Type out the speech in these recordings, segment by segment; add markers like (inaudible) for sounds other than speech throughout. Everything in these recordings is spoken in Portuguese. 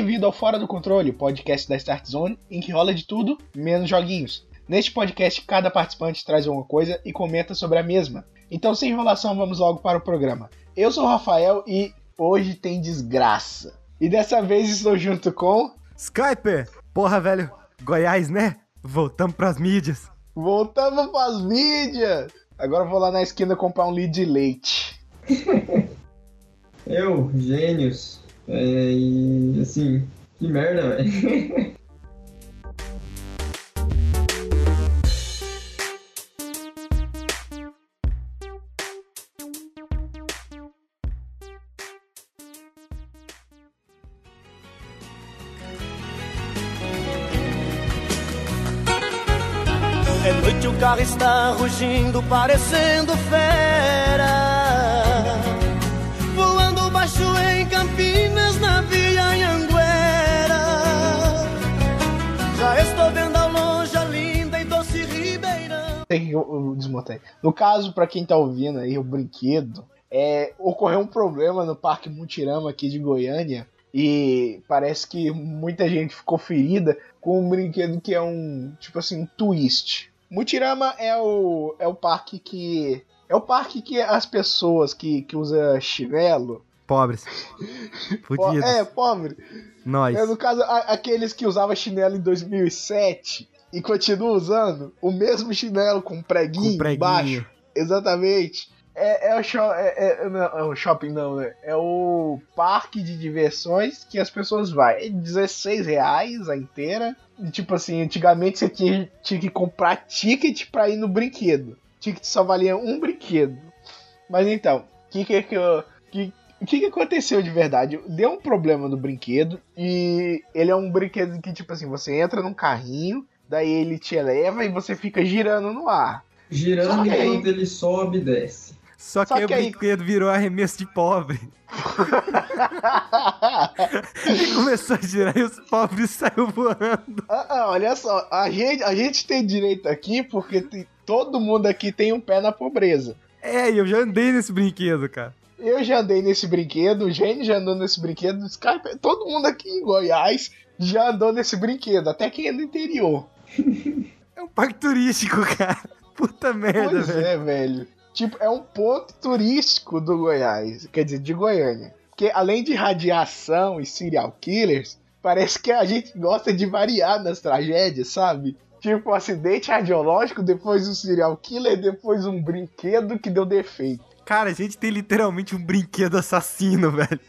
bem-vindo ao Fora do Controle, podcast da Start Zone, em que rola de tudo, menos joguinhos. Neste podcast, cada participante traz uma coisa e comenta sobre a mesma. Então, sem enrolação, vamos logo para o programa. Eu sou o Rafael e hoje tem desgraça. E dessa vez estou junto com. Skype! Porra, velho, Goiás, né? Voltamos pras mídias. Voltamos pras mídias! Agora eu vou lá na esquina comprar um litro de leite. (laughs) Eu, gênios. É, e assim, que merda, velho. É noite, o carro está rugindo, parecendo fera. Tem que eu desmontei. No caso, pra quem tá ouvindo aí o brinquedo, é, ocorreu um problema no Parque Mutirama aqui de Goiânia. E parece que muita gente ficou ferida com um brinquedo que é um, tipo assim, um twist. Mutirama é o, é o parque que. É o parque que as pessoas que, que usam chinelo. Pobres. (laughs) po- Fudidos. é, pobre. Nós. É, no caso, a- aqueles que usavam chinelo em 2007 e continuam usando o mesmo chinelo com preguinho, Com preguinho. embaixo. Exatamente. É, é o show, é, é- não, é o shopping não, né? É o parque de diversões que as pessoas vão. É 16 reais a inteira. E, tipo assim, antigamente você tinha, tinha que comprar ticket pra ir no brinquedo. Ticket só valia um brinquedo. Mas então, o que que, que, que, que aconteceu de verdade? Deu um problema no brinquedo e ele é um brinquedo que, tipo assim, você entra num carrinho, daí ele te eleva e você fica girando no ar. Girando aí- enquanto ele sobe e desce. Só que, Só aí que o aí- brinquedo virou arremesso de pobre. (laughs) E começou a girar e os pobres saíram voando. Ah, ah, olha só, a gente, a gente tem direito aqui porque tem- todo mundo aqui tem um pé na pobreza. É, e eu já andei nesse brinquedo, cara. Eu já andei nesse brinquedo, o Gênio já andou nesse brinquedo, o Skype, todo mundo aqui em Goiás já andou nesse brinquedo, até quem é do interior. (laughs) É um parque turístico, cara. Puta merda, Pois velho. é, velho. Tipo, é um ponto turístico do Goiás, quer dizer, de Goiânia. Porque além de radiação e serial killers, parece que a gente gosta de variar nas tragédias, sabe? Tipo, um acidente radiológico, depois um serial killer, depois um brinquedo que deu defeito. Cara, a gente tem literalmente um brinquedo assassino, velho.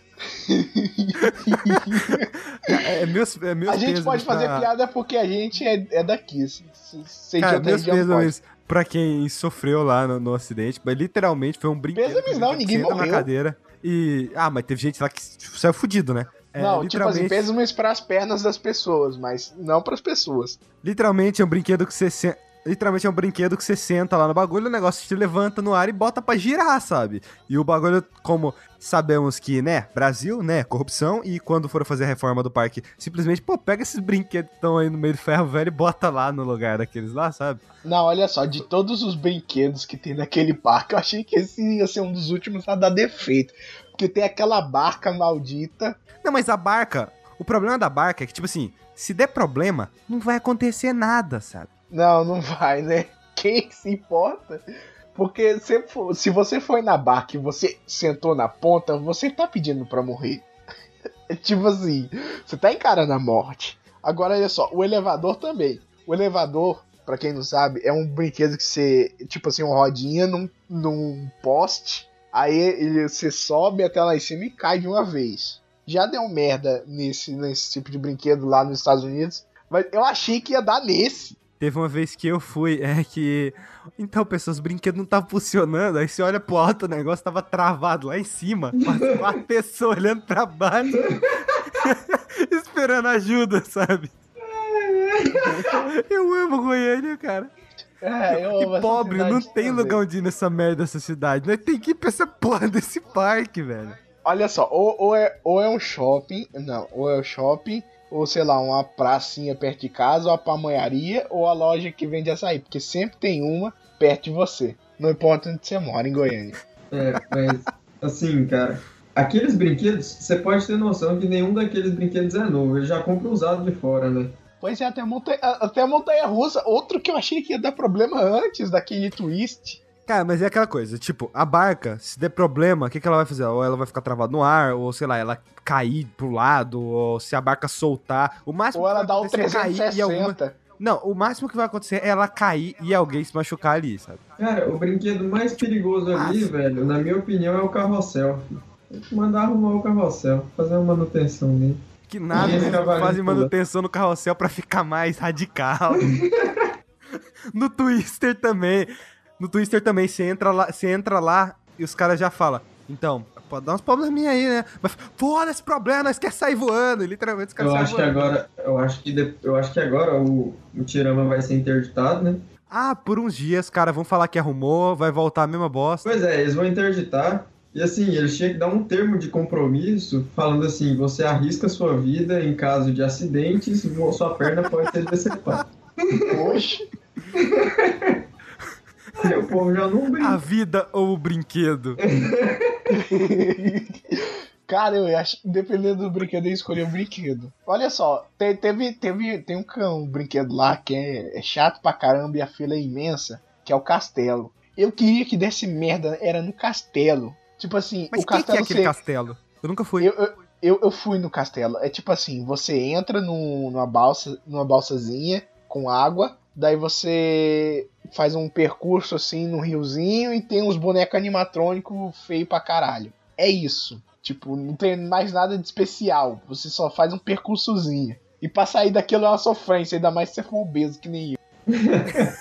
É, é meus, é meus a gente pode fazer pra- piada porque a gente é, é daqui. Se, se, Cara, meus pêsames pra quem sofreu lá no, no acidente, mas literalmente foi um brinquedo. Pêsames que não, ninguém senta morreu. na cadeira e... Ah, mas teve gente lá que saiu fudido, né? É, não, tipo assim, literalmente, pêsames para as pernas das pessoas, mas não para as pessoas. literalmente é um brinquedo que você se- Literalmente é um brinquedo que você senta lá no bagulho, o negócio te levanta no ar e bota pra girar, sabe? E o bagulho, como sabemos que, né, Brasil, né, corrupção, e quando for fazer a reforma do parque, simplesmente, pô, pega esses brinquedos que estão aí no meio do ferro velho e bota lá no lugar daqueles lá, sabe? Não, olha só, de todos os brinquedos que tem naquele parque, eu achei que esse ia ser um dos últimos a dar defeito. Porque tem aquela barca maldita. Não, mas a barca, o problema da barca é que, tipo assim, se der problema, não vai acontecer nada, sabe? Não, não vai, né? Quem que se importa? Porque se, for- se você foi na barca e você sentou na ponta, você tá pedindo pra morrer. (laughs) Tipo assim, você tá encarando a morte. Agora olha só, o elevador também. O elevador, pra quem não sabe, é um brinquedo que você, tipo assim, uma rodinha num, num poste. Aí ele, você sobe até lá em cima e cai de uma vez. Já deu merda nesse, nesse tipo de brinquedo lá nos Estados Unidos. Mas eu achei que ia dar nesse. Teve uma vez que eu fui, é que. Então, pessoas, o brinquedo não tava funcionando. Aí você olha pro alto, o negócio tava travado lá em cima. Quatro pessoas olhando pra baixo. (laughs) esperando ajuda, sabe? Eu amo Goiânia, cara. É, eu E pobre, não tem também. lugar onde ir nessa merda dessa cidade. Nós tem que ir pra essa porra desse parque, velho. Olha só, ou, ou, é, ou é um shopping, não, ou é o shopping, ou sei lá, uma pracinha perto de casa, ou a pamonharia, ou a loja que vende açaí, porque sempre tem uma perto de você. Não importa onde você mora, em Goiânia. É, mas assim, cara, aqueles brinquedos, você pode ter noção que nenhum daqueles brinquedos é novo. Ele já compra usado de fora, né? Pois é, até a montanha, até a montanha russa. Outro que eu achei que ia dar problema antes daquele twist. Cara, mas é aquela coisa, tipo, a barca, se der problema, o que, que ela vai fazer? Ou ela vai ficar travada no ar, ou sei lá, ela cair pro lado, ou se a barca soltar. O máximo Ou que ela dá o acontecer é cair 360. e alguma... Não, o máximo que vai acontecer é ela cair e alguém se machucar ali, sabe? Cara, o brinquedo mais perigoso ali, Nossa. velho, na minha opinião, é o carrossel. Tem que mandar arrumar o carrossel, fazer uma manutenção nele. Que nada, né? cavalinho fazem manutenção no carrossel pra ficar mais radical. (laughs) no Twister também. No Twister também, você entra lá, você entra lá e os caras já falam, então, pode dar uns probleminha aí, né? Mas foda-se problema, nós quer sair voando. E literalmente os caras Eu saem acho que voando. agora, eu acho que, de- eu acho que agora o, o Tirama vai ser interditado, né? Ah, por uns dias, cara, vão falar que arrumou, vai voltar a mesma bosta. Pois é, eles vão interditar. E assim, eles tinham que dar um termo de compromisso falando assim: você arrisca sua vida em caso de acidentes, sua perna pode ser (laughs) decepada. Poxa. (laughs) Aí o povo já não A brinca. vida ou o brinquedo? (laughs) Cara, eu acho que dependendo do brinquedo, eu escolhi o brinquedo. Olha só, te- teve, teve, tem um, cão- um brinquedo lá que é, é chato pra caramba e a fila é imensa, que é o castelo. Eu queria que desse merda, era no castelo. Tipo assim, Mas o que castelo é aquele você- castelo? Eu nunca fui. Eu, eu, eu, eu fui no castelo. É tipo assim, você entra num- numa balsa, numa balsazinha com água, daí você faz um percurso assim no riozinho e tem uns bonecos animatrônicos feio pra caralho. É isso. Tipo, não tem mais nada de especial. Você só faz um percursozinho. E pra sair daquilo é uma sofrência, ainda mais se você for obeso que nem eu. (laughs)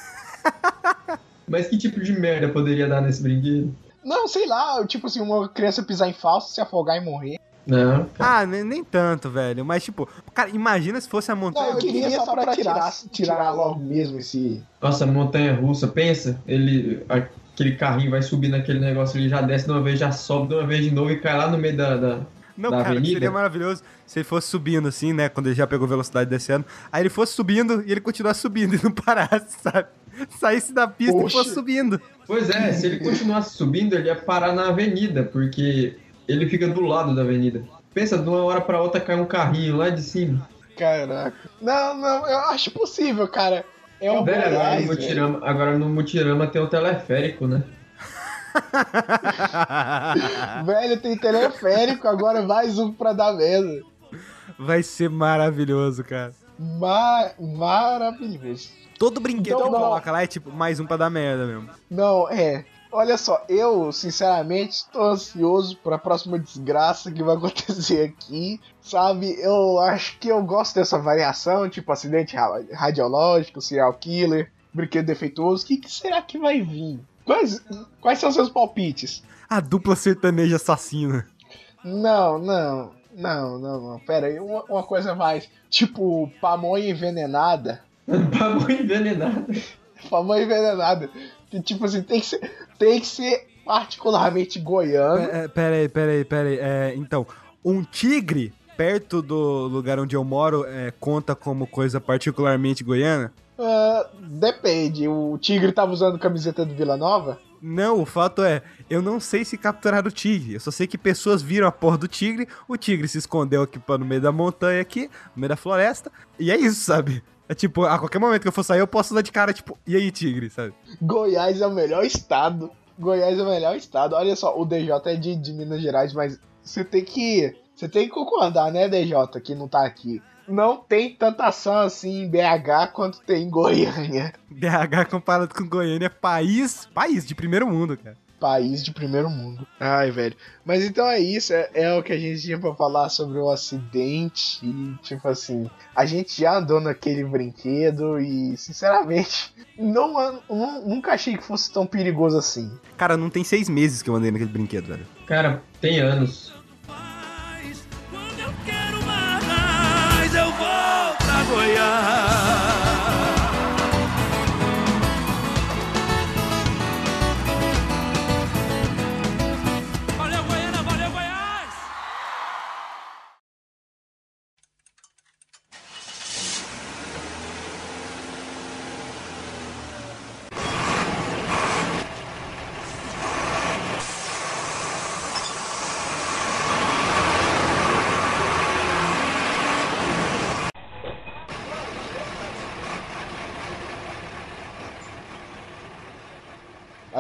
Mas que tipo de merda poderia dar nesse brinquedo? Não, sei lá, tipo assim, uma criança pisar em falso, se afogar e morrer. Não, Ah, nem, nem tanto, velho. Mas, tipo, cara, imagina se fosse a montanha. Não, eu queria só pra tirar, tirar logo mesmo esse, Nossa, montanha russa, pensa, ele. Aquele carrinho vai subir naquele negócio, ele já desce de uma vez, já sobe de uma vez de novo e cai lá no meio da. da- Não, cara, avenida? seria maravilhoso se ele fosse subindo assim, né? Quando ele já pegou velocidade descendo. Aí ele fosse subindo e ele continuasse subindo (laughs) e não parasse, sabe? Saísse da pista Poxa. e fosse subindo. Pois é, se ele continuasse subindo, ele ia parar na avenida, porque ele fica do lado da avenida. Pensa, de uma hora pra outra cai um carrinho lá de cima. Caraca. Não, não, eu acho possível, cara. É um velho, agora no. Mutirama, agora no Mutirama tem o teleférico, né? (laughs) Velho, tem teleférico, agora mais um pra dar merda. Vai ser maravilhoso, cara. Ma maravilhoso. Todo brinquedo Então, que não. coloca lá é tipo mais um pra dar merda mesmo. Não, é. Olha só, eu, sinceramente, estou ansioso para a próxima desgraça que vai acontecer aqui. Sabe, eu acho que eu gosto dessa variação, tipo acidente ra- radiológico, serial killer, brinquedo defeituoso. O que, que será que vai vir? Quais, quais são seus palpites? A dupla sertaneja assassina. Não, não, não, não, não. Pera aí, uma, uma coisa mais. Tipo, pamonha envenenada. (laughs) Pamonha envenenada. Pamonha envenenada. Que, tipo assim, tem que ser, tem que ser particularmente goiano. É, é, pera aí, pera aí, pera aí. É, então, um tigre perto do lugar onde eu moro é, conta como coisa particularmente goiana? Ah, depende. O Tigre tava usando camiseta do Vila Nova? Não, o fato é, eu não sei se capturaram o tigre. Eu só sei que pessoas viram a porra do tigre, o tigre se escondeu aqui no meio da montanha aqui, no meio da floresta, e é isso, sabe? É tipo, a qualquer momento que eu for sair, eu posso dar de cara, tipo, e aí, tigre, sabe? Goiás é o melhor estado. Goiás é o melhor estado. Olha só, o DJ é de, de Minas Gerais, mas você tem que. Você tem que concordar, né, DJ, que não tá aqui. Não tem tanta ação assim em BH quanto tem em Goiânia. (laughs) BH comparado com Goiânia é país, país de primeiro mundo, cara. País de primeiro mundo. Ai, velho. Mas então é isso. É, é o que a gente tinha pra falar sobre o acidente. E, tipo assim, a gente já andou naquele brinquedo e, sinceramente, não, nu- nunca achei que fosse tão perigoso assim. Cara, não tem seis meses que eu andei naquele brinquedo, velho. Cara, tem anos. Quando eu quero mais, eu vou pra Goiás.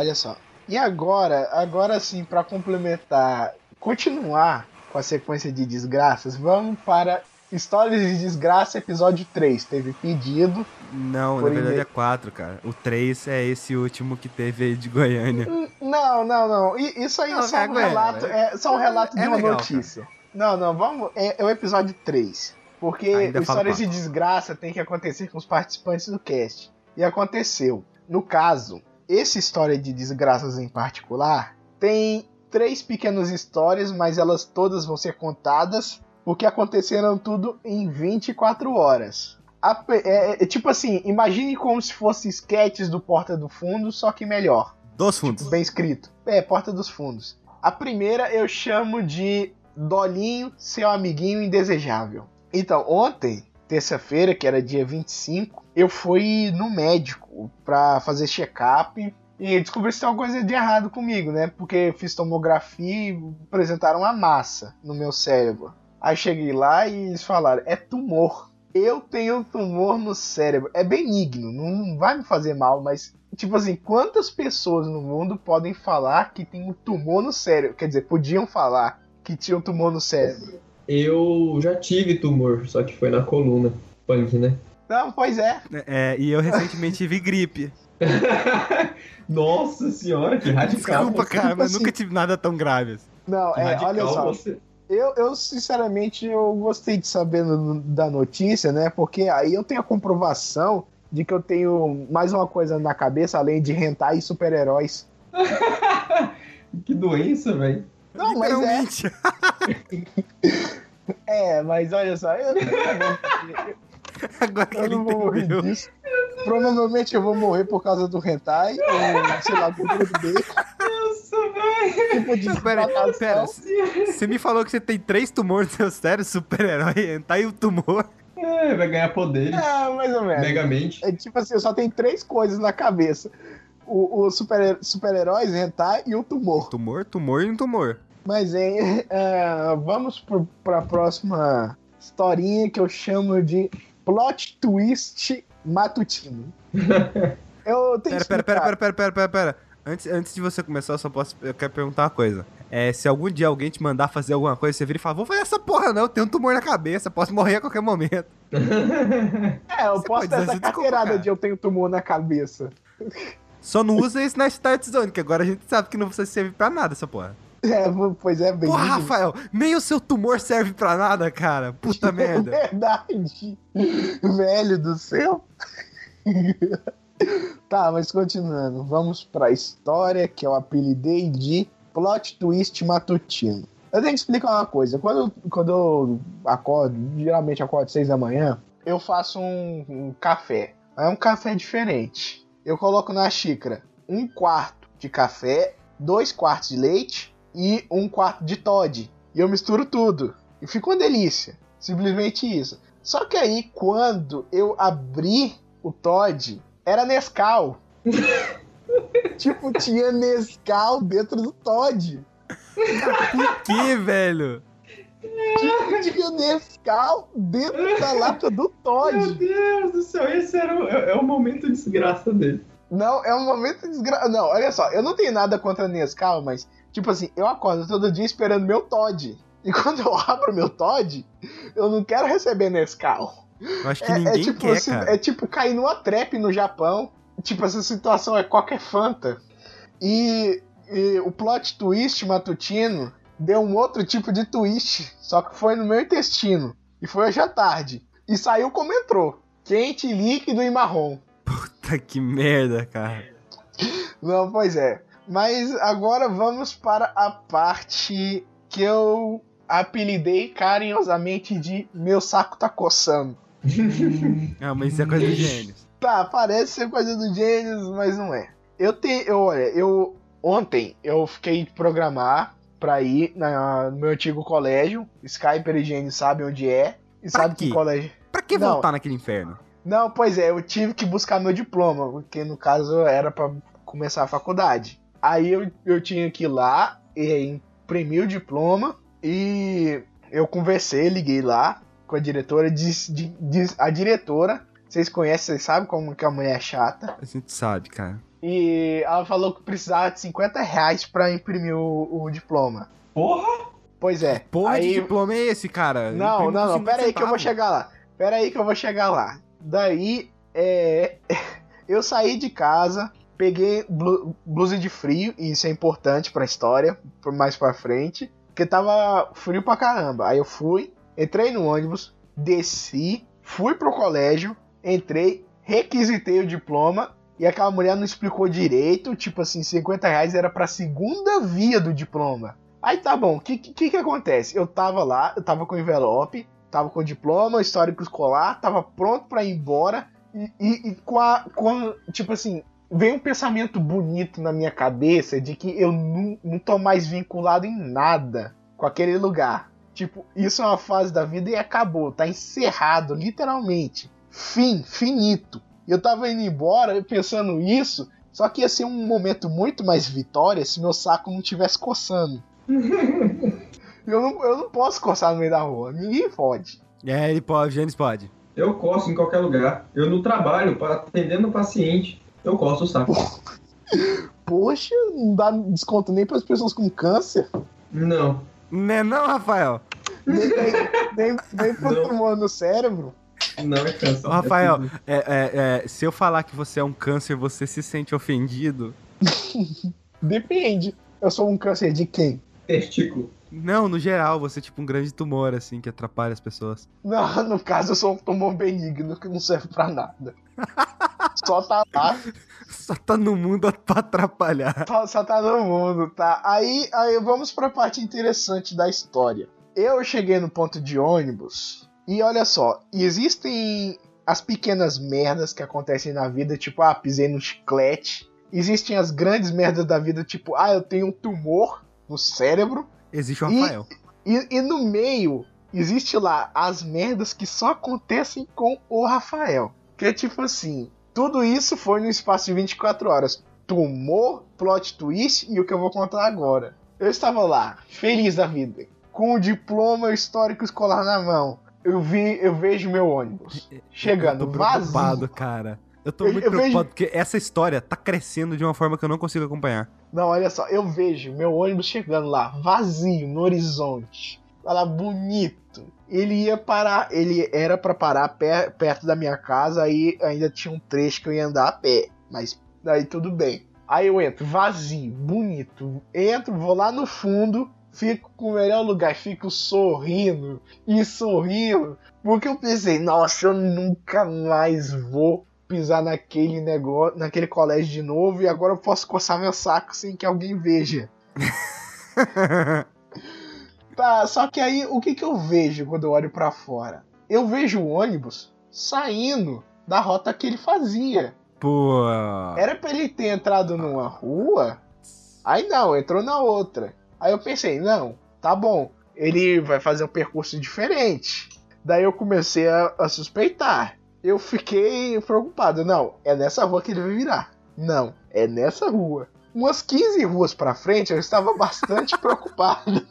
Olha só. E agora, agora sim, pra complementar, continuar com a sequência de desgraças, vamos para Histórias de Desgraça, episódio 3. Teve pedido. Não, Por na verdade e-mail. é 4, cara. O 3 é esse último que teve aí de Goiânia. Hum, Não, não, não. Isso aí Não, é só é, um é, relato, é, só um relato é de uma legal, notícia. Não, não, vamos. É, é o episódio 3. Porque Ainda histórias de desgraça tem que acontecer com os participantes do cast. E aconteceu. No caso, essa história de desgraças em particular tem três pequenas histórias, mas elas todas vão ser contadas porque aconteceram tudo em 24 horas. A pe- é, é tipo assim, imagine como se fosse sketches do Porta do Fundo, só que melhor. Dos fundos. Bem escrito. É, Porta dos Fundos. A primeira eu chamo de Dolinho, seu amiguinho indesejável. Então, ontem, terça-feira, que era dia 25, eu fui no médico pra fazer check-up e descobri se tem alguma coisa de errado comigo, né? Porque fiz tomografia e apresentaram uma massa no meu cérebro. Aí cheguei lá e eles falaram: é tumor. Eu tenho um tumor no cérebro. É benigno, não vai me fazer mal, mas tipo assim, quantas pessoas no mundo podem falar que tem um tumor no cérebro? Quer dizer, podiam falar que tinha um tumor no cérebro. Eu já tive tumor, só que foi na coluna. Punk, né? Não, pois é. É, e eu recentemente tive gripe. (laughs) Nossa senhora, que radical. Desculpa, você. cara, mas assim- nunca tive nada tão grave. assim. Não, Que é, radical olha só. você. Eu, eu, sinceramente, eu gostei de saber no- da notícia, né? Porque aí eu tenho a comprovação de que eu tenho mais uma coisa na cabeça, além de rentar e super-heróis. (laughs) Que doença, velho. Não, mas é, (laughs) é, mas olha só, eu, (laughs) Agora que eu ele não vou morrer disso. Provavelmente eu vou morrer por causa do hentai, ou sei lá, do Nossa, velho. tipo de pera, pera. Você me falou que você tem três tumores no seu cérebro, super-herói, tá aí o tumor. É, vai ganhar poderes. É, mais ou menos. Megamente. É tipo assim, eu só tenho três coisas na cabeça. O, o super- super-heróis, hentai e o tumor. Tumor, tumor e um tumor. Mas, hein, (laughs) é, vamos pro, pra próxima historinha que eu chamo de plot twist matutino. (laughs) Eu tenho que Pera, pera, pera, pera, pera, pera, pera, pera. Antes, antes de você começar, eu só posso. Eu quero perguntar uma coisa. É, se algum dia alguém te mandar fazer alguma coisa, você vira e fala, vou fazer essa porra não, eu tenho um tumor na cabeça, posso morrer a qualquer momento. É, eu Você posso ter essa carteirada de eu tenho tumor na cabeça. Só não usa isso na Start Zone, que agora a gente sabe que não serve pra nada essa porra. É, pois é, bem. Porra, Rafael, nem o seu tumor serve pra nada, cara. Puta (laughs) merda. Verdade. Velho do céu. (laughs) tá, mas continuando. Vamos pra história que eu apelidei de plot twist matutino. Eu tenho que explicar uma coisa. Quando, quando eu acordo, geralmente acordo às seis da manhã, eu faço um, um café. É um café diferente. Eu coloco na xícara um quarto de café, dois quartos de leite e um quarto de Todd. E eu misturo tudo. E fica uma delícia. Simplesmente isso. Só que aí, quando eu abri o Todd, era Nescau. (laughs) tipo, tinha Nescau dentro do Todd. Por que, velho? (laughs) Tipo, tinha Nescau dentro da lata do Meu Todd. Deus do céu, esse era o, é, é o momento de desgraça dele. Não, é um momento desgra... Não, olha só, eu não tenho nada contra Nescau, mas, tipo assim, eu acordo todo dia esperando meu Todd. E (laughs) quando eu abro meu Todd, eu não quero receber Nescau. Eu acho que É, ninguém é tipo, quer, cara. é tipo cair numa trap no Japão. Tipo, essa situação é qualquer Fanta. E, e o plot twist matutino deu um outro tipo de twist, só que foi no meu intestino. E foi hoje à tarde. E saiu como entrou. Quente, líquido e marrom. Puta que merda, cara. Não, pois é. Mas agora vamos para a parte que eu apelidei carinhosamente de Meu saco tá coçando. (laughs) Ah, mas isso é coisa do gênio. Tá, parece ser coisa do Gênios, mas não é. Eu tenho. Eu, olha, eu. Ontem eu fiquei de programar pra ir na- no meu antigo colégio. Skyper e Gênios sabem onde é. E Pra sabe que quê? colégio. Pra que Não. voltar naquele inferno? Não, pois é, eu tive que buscar meu diploma, porque no caso era pra começar a faculdade. Aí eu, eu tinha que ir lá e imprimir o diploma e eu conversei, liguei lá com a diretora, diz, di- diz- a diretora, vocês conhecem, vocês sabem como que a mulher é chata. A gente sabe, cara. E ela falou que precisava de 50 reais pra imprimir o, o diploma. Porra! Pois é. Porra aí... de diploma é esse, cara? Não, não, não. 50 Pera aí que eu vou chegar lá. Pera aí que eu vou chegar lá. Daí, é... (laughs) eu saí de casa, peguei blu- blusa de frio, e isso é importante pra história, por mais pra frente, porque tava frio pra caramba. Aí eu fui, entrei no ônibus, desci, fui pro colégio, entrei, requisitei o diploma, e aquela mulher não explicou direito, tipo assim, 50 reais era pra segunda via do diploma. Aí tá bom, o que, que que acontece? Eu tava lá, eu tava com envelope, tava com diploma, histórico escolar, tava pronto pra ir embora e, e- e com, a, com a- tipo assim, veio um pensamento bonito na minha cabeça de que eu não, não tô mais vinculado em nada com aquele lugar. Tipo, isso é uma fase da vida e acabou, tá encerrado, literalmente. Fim, finito. E eu tava indo embora pensando isso, só que ia ser um momento muito mais vitória se meu saco não tivesse coçando. (laughs) Eu não, eu não posso coçar no meio da rua. Ninguém pode. É, ele pode, o Gênesis pode. Eu coço em qualquer lugar. Eu no trabalho, atendendo o paciente, eu coço o saco. (laughs) Poxa, não dá desconto nem para as pessoas com câncer. Não. Né não, Rafael? Nem, nem, nem, nem pro Não. tumor no cérebro. Não é câncer. Ô, Rafael, É tudo. é, é, é, se eu falar que você é um câncer, você se sente ofendido? (laughs) Depende. Eu sou um câncer de quem? Testículo. Não, no geral, você é tipo um grande tumor, assim, que atrapalha as pessoas. Não, (laughs) no caso eu sou um tumor benigno que não serve pra nada. Só tá lá, (laughs) Só tá no mundo pra atrapalhar. só, só tá no mundo, tá? Aí, aí vamos pra parte interessante da história. Eu cheguei no ponto de ônibus e olha só, existem as pequenas merdas que acontecem na vida, tipo, ah, pisei no chiclete. Existem as grandes merdas da vida, tipo, ah, eu tenho um tumor no cérebro. Existe o E- Rafael. E, e no meio, existe lá as merdas que só acontecem com o Rafael. Que é tipo assim, tudo isso foi no espaço de 24 horas. Tumor, plot twist e o que eu vou contar agora. Eu estava lá, feliz da vida, com o diploma histórico escolar na mão. Eu vi, eu vejo meu ônibus chegando eu tô preocupado, vazio. cara. Eu tô Eu- muito eu vejo- preocupado porque essa história tá crescendo de uma forma que eu não consigo acompanhar. Não, olha só, eu vejo meu ônibus chegando lá, vazio, no horizonte. Tá lá bonito. Ele ia parar, ele era pra parar per- perto da minha casa, aí ainda tinha um trecho que eu ia andar a pé. Mas daí tudo bem. Aí eu entro, vazio, bonito. Entro, vou lá no fundo, fico com o melhor lugar, fico sorrindo e sorrindo. Porque eu pensei, nossa, eu nunca mais vou pisar naquele negócio, naquele colégio de novo e agora eu posso coçar meu saco sem que alguém veja. (laughs) Tá, só que aí o que, que eu vejo quando eu olho pra fora? Eu vejo o ônibus saindo da rota que ele fazia. Pô. Era pra ele ter entrado numa rua? Aí não, entrou na outra. Aí eu pensei, não, tá bom, ele vai fazer um percurso diferente. Daí eu comecei a, a suspeitar. Eu fiquei preocupado. Não, é nessa rua que ele vai virar. Não, é nessa rua. Umas 15 ruas pra frente eu estava bastante (laughs) preocupado.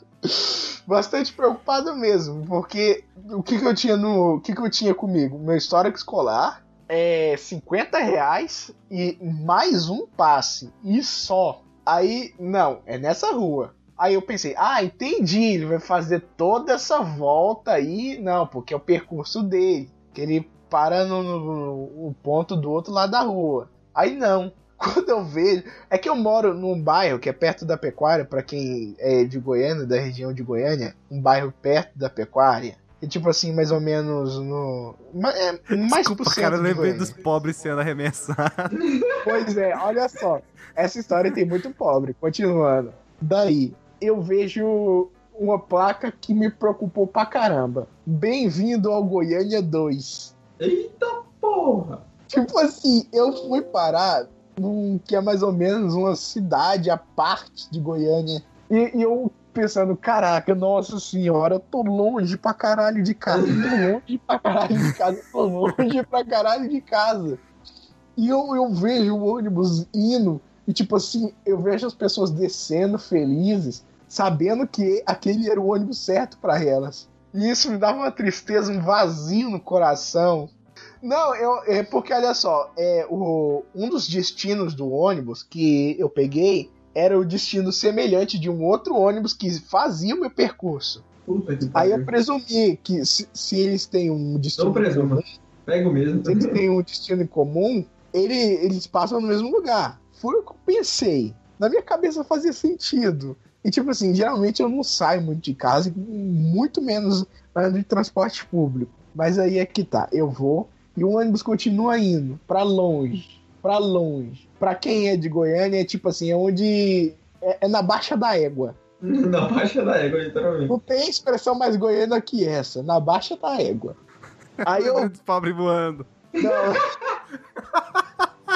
Bastante preocupado mesmo, porque o que, que eu tinha no. O que, que eu tinha comigo? Meu histórico escolar, é 50 reais e mais um passe. E só. Aí, não, é nessa rua. Aí eu pensei, ah, entendi, ele vai fazer toda essa volta aí. Não, porque é o percurso dele. Que ele para no, no- no ponto do outro lado da rua. Aí não. (laughs) Quando eu vejo. É que eu moro num bairro que é perto da pecuária, pra quem é de Goiânia, da região de Goiânia, um bairro perto da pecuária. E tipo assim, mais ou menos no. É, mais Desculpa, por cara, eu lembrei dos pobres sendo arremessados. (laughs) Pois é, olha só. Essa história tem muito pobre. Continuando. Daí, eu vejo uma placa que me preocupou pra caramba. Bem-vindo ao Goiânia 2. Eita porra! Tipo assim, eu fui parar num que é mais ou menos uma cidade à parte de Goiânia. E, e eu pensando, caraca, nossa senhora, eu tô longe pra caralho de casa. Tô longe pra caralho de casa. Tô longe pra caralho de casa. E eu, eu vejo o ônibus indo. E tipo assim, eu vejo as pessoas descendo felizes, sabendo que aquele era o ônibus certo pra elas. E isso me dava uma tristeza, um vazio no coração. Não, eu, é porque olha só, é, o, um dos destinos do ônibus que eu peguei era o destino semelhante de um outro ônibus que fazia o meu percurso. Aí eu presumi que se, se eles têm um destino Não presuma. comum, Pega o mesmo. se eles têm um destino em comum, ele, eles passam no mesmo lugar. Foi o que eu pensei. Na minha cabeça fazia sentido. E tipo assim, geralmente eu não saio muito de casa, muito menos ando de transporte público. Mas aí é que tá, eu vou e o ônibus continua indo pra longe, pra longe. Pra quem é de Goiânia, é tipo assim, é onde é, é na baixa da égua. (laughs) Na baixa da égua, literalmente. Não tem expressão mais goiana que essa, na baixa da égua. Aí eu (laughs) Os pobres voando. não.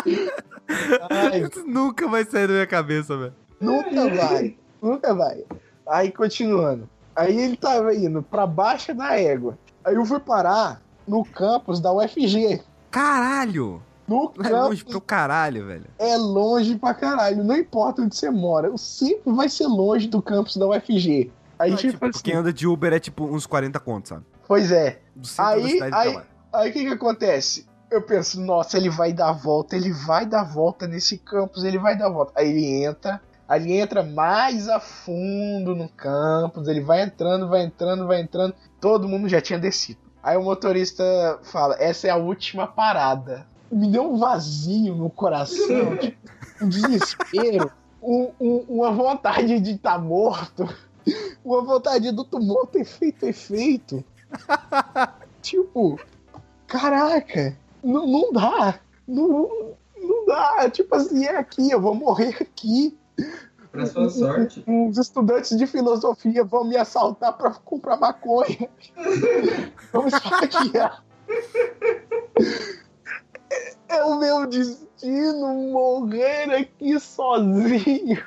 (laughs) Ai, Isso nunca vai sair da minha cabeça, velho. Nunca vai. Nunca vai. Aí, continuando. Aí ele tava indo pra baixa da égua. Aí eu fui parar no campus da UFG. Caralho! No É longe campus pro caralho, velho. é longe pra caralho. Não importa onde você mora. Sempre vai ser longe do campus da UFG. Aí, Não, tipo, tipo, assim, quem anda de Uber é tipo uns 40 contos, sabe? Pois é. Aí, aí, aí o que que acontece? Eu penso, nossa, ele vai dar a volta, ele vai dar a volta nesse campus, ele vai dar a volta. Aí ele entra, ele entra mais a fundo no campus, ele vai entrando, vai entrando, vai entrando. Todo mundo já tinha descido. Aí o motorista fala, essa é a última parada. Me deu um vazio no coração, (laughs) tipo, um desespero, um- um- uma vontade de estar morto, (laughs) uma vontade do tumor ter feito efeito. (laughs) tipo, caraca, não, não dá. Não, não dá. Tipo assim, é aqui, eu vou morrer aqui. Pra sua sorte. (laughs) Uns estudantes de filosofia vão me assaltar pra comprar maconha. (laughs) Vão esfaquear. É- o meu destino morrer aqui sozinho.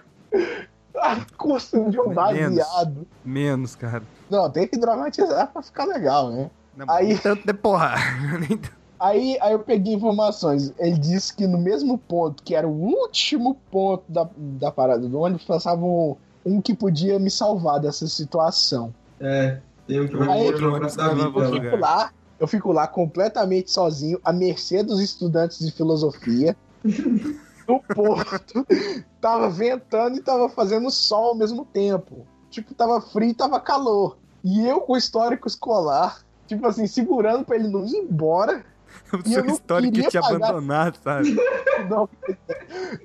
A custo de um Menos. baseado. Menos, cara. Não, tem que dramatizar pra ficar legal, né? Não, Aí- nem tanto de porra. (laughs) Aí, aí eu peguei informações. Ele disse que no mesmo ponto, que era o último ponto da, da parada do ônibus, passava um, um que podia me salvar dessa situação. É, tem um que vai Aí, ônibus da que vai vida. lá. outro Fico lá, eu fico lá completamente sozinho, à mercê dos estudantes de filosofia. (laughs) No porto, tava ventando e tava fazendo sol ao mesmo tempo. Tipo, tava frio e tava calor. E eu com o histórico escolar, tipo assim, segurando pra ele não ir embora. (laughs) O eu seu histórico te pagar- abandonado, sabe? (laughs) Não,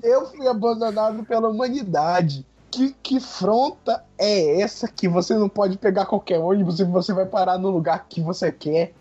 eu fui abandonado pela humanidade. Que, que fronta é essa que você não pode pegar qualquer ônibus e você vai parar no lugar que você quer?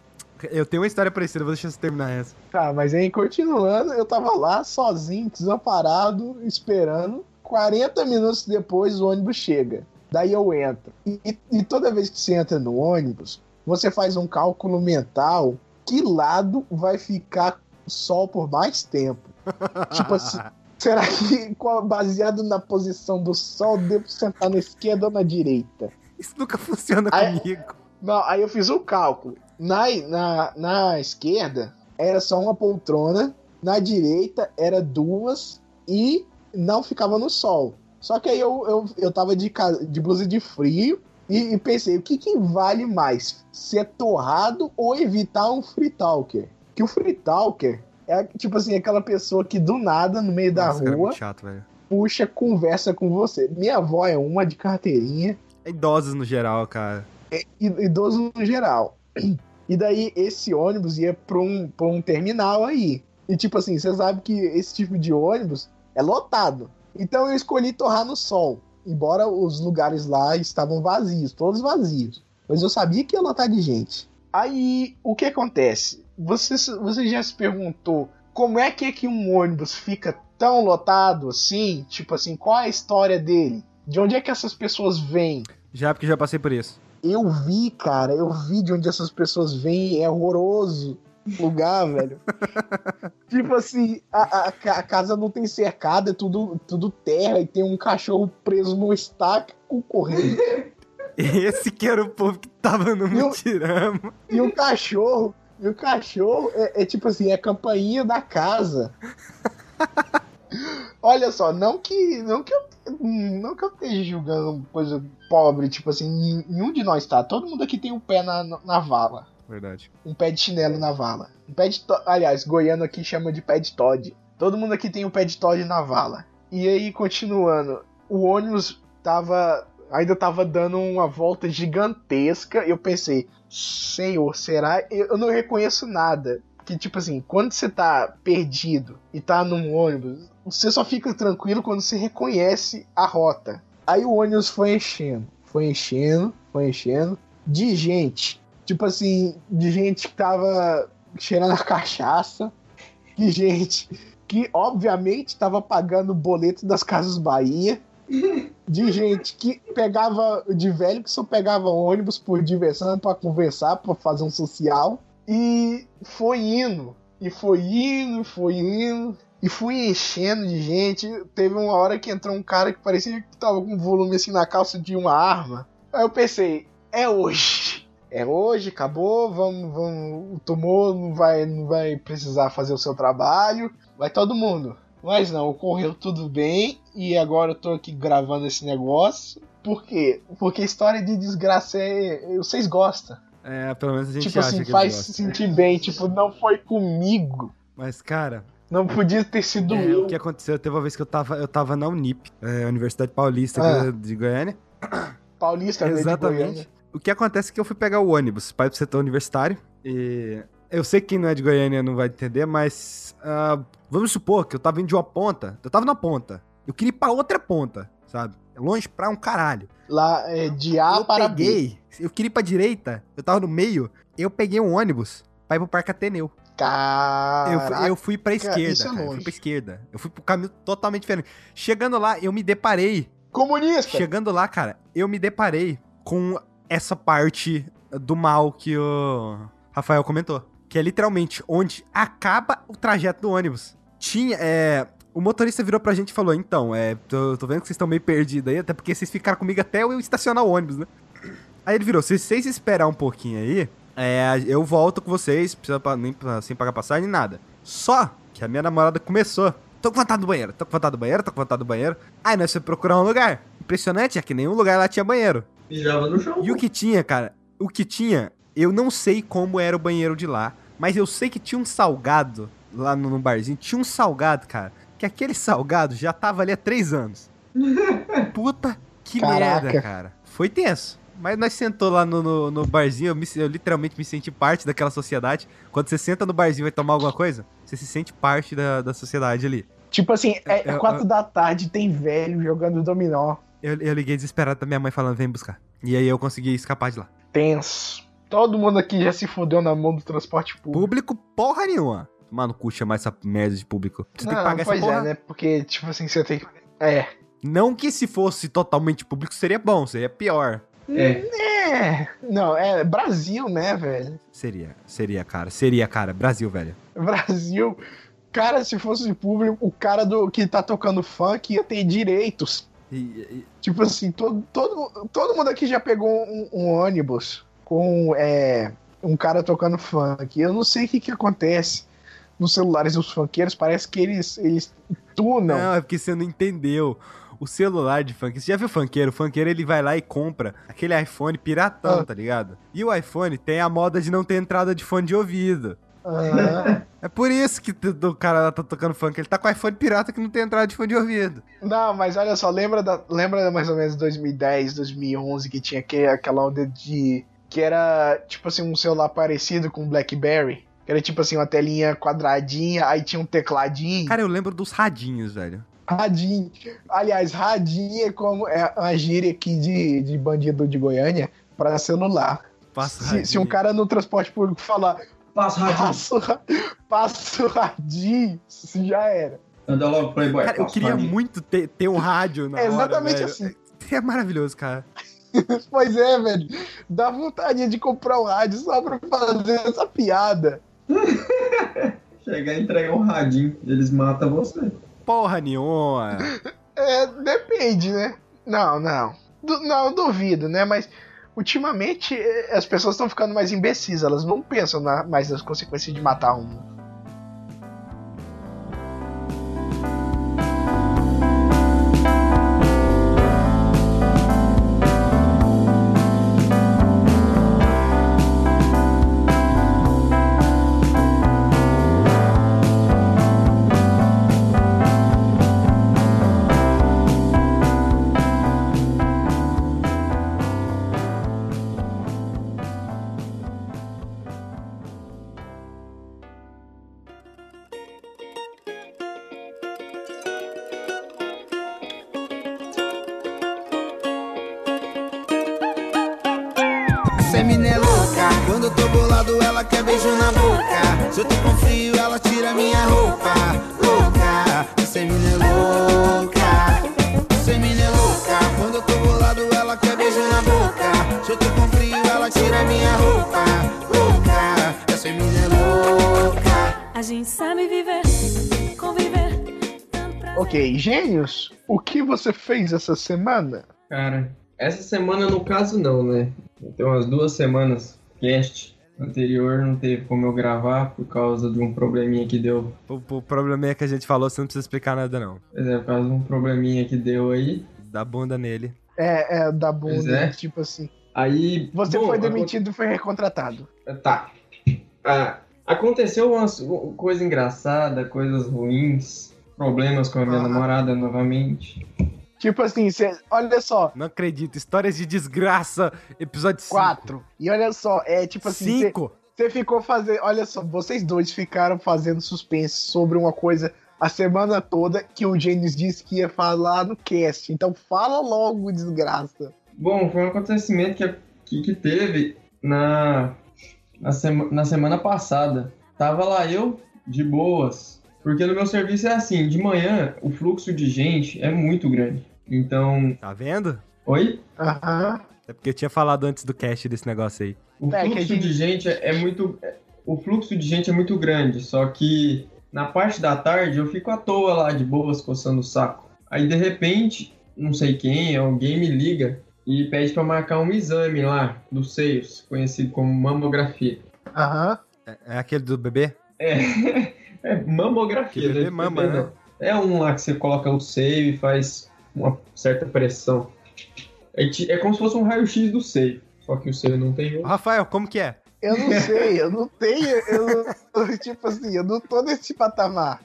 Eu tenho uma história parecida, vou deixar você terminar essa. Tá, mas aí continuando, eu tava lá sozinho, desamparado, esperando. 40 minutos depois o ônibus chega. Daí eu entro. E, e- e toda vez que você entra no ônibus, você faz um cálculo mental que lado vai ficar o sol por mais tempo. (laughs) Tipo assim, será que baseado na posição do sol, devo sentar na esquerda ou na direita? Isso nunca funciona Aí- comigo. Não, aí eu fiz o cálculo. Na, na, na esquerda era só uma poltrona, na direita era duas e não ficava no sol. Só que aí eu, eu, eu tava de, de blusa de frio e, e pensei, o que, que vale mais? Ser torrado ou evitar um free talker? Que o free talker é tipo assim, aquela pessoa que do nada, no meio da Nossa, cara, é rua, chato, puxa, conversa com você. Minha avó é uma de carteirinha, É idosos no geral, cara. e- idoso no geral. E daí esse ônibus ia pra um, pra um terminal aí. E tipo assim, você sabe que esse tipo de ônibus é lotado. Então eu escolhi torrar no sol. Embora os lugares lá estavam vazios, todos vazios. Mas eu sabia que ia lotar de gente. Aí o que acontece? Você, você já se perguntou como é que é que um ônibus fica tão lotado assim? Tipo assim, qual é a história dele? De onde é que essas pessoas vêm? Já porque já passei por isso. Eu vi, cara, eu vi de onde essas pessoas vêm, é horroroso lugar, velho. (laughs) tipo assim, a, a a casa não tem cercado, é tudo, tudo terra e tem um cachorro preso no estaque com corrente. (laughs) Esse que era o povo que tava no mutirama. e o cachorro, e o cachorro é, é tipo assim, é a campainha da casa. (laughs) Olha só, não que, não que eu não que eu esteja julgando coisa pobre, tipo assim, nenhum de nós tá. Todo mundo aqui tem o pé na, na vala. Verdade. um pé de chinelo na vala. Um pé de to... Aliás, goiano aqui chama de pé de Todd. Todo mundo aqui tem um pé de Todd na vala. E aí, continuando, o ônibus tava. Ainda tava dando uma volta gigantesca. Eu pensei, senhor, será? Eu não reconheço nada. Que tipo assim, quando você tá perdido e tá num ônibus, você só fica tranquilo quando você reconhece a rota. Aí o ônibus foi enchendo, foi enchendo, foi enchendo de gente. Tipo assim, de gente que tava cheirando a cachaça, de gente que obviamente tava pagando o boleto das Casas Bahia, de gente que pegava, de velho que só pegava ônibus por diversão, pra conversar, pra fazer um social. E foi indo, e foi indo, foi indo. E fui enchendo de gente. Teve uma hora que entrou um cara que parecia que tava com volume assim na calça de uma arma. Aí eu pensei, é hoje. É hoje, acabou, vamos, vamos. Tomou, não vai, não vai precisar fazer o seu trabalho. Vai todo mundo. Mas não, ocorreu tudo bem e agora eu tô aqui gravando esse negócio. Por quê? Porque história de desgraça é. Vocês gostam. É, pelo menos a gente tipo acha assim, que faz se sentir bem. Tipo, não foi comigo. Mas, cara, Não podia ter sido é, eu. o que aconteceu? Teve uma vez que eu tava, eu tava na Unip, é, Universidade Paulista Ah. de Goiânia. Paulista, né, de Goiânia. O que acontece é que eu fui pegar o ônibus para ir pro setor universitário. E eu sei que quem não é de Goiânia não vai entender, mas ah, vamos supor que eu tava indo de uma ponta. Eu tava na ponta. Eu queria ir pra outra ponta, sabe? Longe pra um caralho. Lá é de A eu para B. peguei, eu queria ir pra direita, eu tava no meio, eu peguei um ônibus pra ir pro Parque Ateneu. Eu, Caraca. fui- eu fui pra esquerda, isso é cara, eu fui pra esquerda. Eu fui pro caminho totalmente diferente. Chegando lá, eu me deparei Comunista! Chegando lá, cara, eu me deparei com essa parte do mal que o Rafael comentou. Que é literalmente onde acaba o trajeto do ônibus. Tinha, é. O motorista virou pra gente e falou: Então, é. Tô, tô vendo que vocês estão meio perdidos aí, até porque vocês ficaram comigo até eu estacionar o ônibus, né? Aí ele virou: Se vocês esperar um pouquinho aí, é, eu volto com vocês, precisa nem, sem pagar passagem nem nada. Só que a minha namorada começou. Tô com vontade do banheiro, tô com vontade do banheiro, tô com vontade do banheiro. Aí nós fomos procurar um lugar. Impressionante é que nenhum lugar lá tinha banheiro. Mijava no chão. E o que tinha, cara? O que tinha, eu não sei como era o banheiro de lá, mas eu sei que tinha um salgado lá no, no barzinho. Tinha um salgado, cara. Que aquele salgado já tava ali há três anos. (laughs) Puta que Caraca. merda, cara. Foi tenso. Mas nós sentou lá no, no, no barzinho, eu, me- eu literalmente me senti parte daquela sociedade. Quando você senta no barzinho e vai tomar alguma coisa, você se sente parte da, da sociedade ali. Tipo assim, é, É, é, quatro da tarde, tem velho jogando dominó. Eu, eu liguei desesperado pra minha mãe falando, vem buscar. E aí eu consegui escapar de lá. Tenso. Todo mundo aqui já se fudeu na mão do transporte público. Público porra nenhuma. Mano, cu chamar essa merda de público. Você tem que Não, pagar essa pois porra. é, né? Porque, tipo assim, você tem que. É. Não que se fosse totalmente público seria bom, seria pior. É, É. Não, é Brasil, né, velho? Seria, seria, cara. Seria, cara. Brasil, velho. Brasil. Cara, se fosse público, o cara do que tá tocando funk ia ter direitos. Tipo assim, todo, todo, todo mundo aqui já pegou um, um ônibus com é, um cara tocando funk. Eu não sei o que, que acontece nos celulares dos funkeiros. Parece que eles, eles tunam. Não, é porque você não entendeu. O celular de funk. Você já viu o funkeiro? O funkeiro ele vai lá e compra aquele iPhone piratão, Ah. tá ligado? E o iPhone tem a moda de não ter entrada de fone de ouvido. Ah, É por isso que o cara tá tocando funk. Ele tá com iPhone pirata que não tem entrada de fone de ouvido. não, mas olha só, lembra, da, lembra mais ou menos 2010, 2011 que tinha que, aquela onda de. que era tipo assim, um celular parecido com o Blackberry? Que era tipo assim, uma telinha quadradinha, aí tinha um tecladinho. Cara, eu lembro dos radinhos, velho. Radinho. Aliás, radinho é como é uma gíria aqui de, de bandido de Goiânia pra celular. Passa Se, se um cara no transporte público falar passa radinho. passo, passo radinho, isso já era. Anda logo, Playboy. Cara, eu queria radinho. muito ter, ter um rádio na É hora, exatamente velho. assim. É maravilhoso, cara. (laughs) Pois é, velho. Dá vontade de comprar um rádio só pra fazer essa piada. (laughs) Chegar e entregar um radinho, eles matam você. Porra nenhuma. (laughs) É, depende, né? Não, não. Du- não, duvido, né? Mas ultimamente eh, as pessoas estão ficando mais imbecis, elas não pensam na- mais nas consequências de matar um. Você fez essa semana? Cara, essa semana no caso não, né? Tem umas duas semanas, cast anterior não teve como eu gravar por causa de um probleminha que deu. O, o probleminha que a gente falou, você não precisa explicar nada, não. Pois é, por causa de um probleminha que deu aí. Dá bunda nele. É, é da bunda, é. tipo assim. Aí. Você bom, foi demitido e foi recontratado. Tá. Ah, aconteceu umas coisas engraçadas, coisas ruins, problemas com a minha Ah. namorada novamente. Tipo assim, você, olha só, Não acredito. Histórias de desgraça, episódio 5. quatro. E olha só, é tipo assim, você- 5? você ficou fazendo. Olha só, vocês dois ficaram fazendo suspense sobre uma coisa a semana toda que o Gênesis disse que ia falar no cast. Então fala logo, desgraça. Bom, foi um acontecimento que, que, que teve na, na, sema- na semana passada. Tava lá eu, de boas. Porque no meu serviço é assim, de manhã o fluxo de gente é muito grande. Então. Tá vendo? Oi? Aham. É porque eu tinha falado antes do cast desse negócio aí. O É, fluxo gente- de gente é é muito. O fluxo de gente é muito grande, só que na parte da tarde eu fico à toa lá de boas coçando o saco. Aí de repente, não sei quem, alguém me liga e pede pra marcar um exame lá dos seios, conhecido como mamografia. Aham. É, é aquele do bebê? É, (laughs) é mamografia. Que bebê deve mama, ser, né? É um lá que você coloca o seio e faz uma certa pressão. É, é como se fosse um raio-x do seio, só que o seio não tem. Rafael, como que é? Eu não sei, eu não tenho. Eu, não- tipo assim, eu não tô nesse patamar.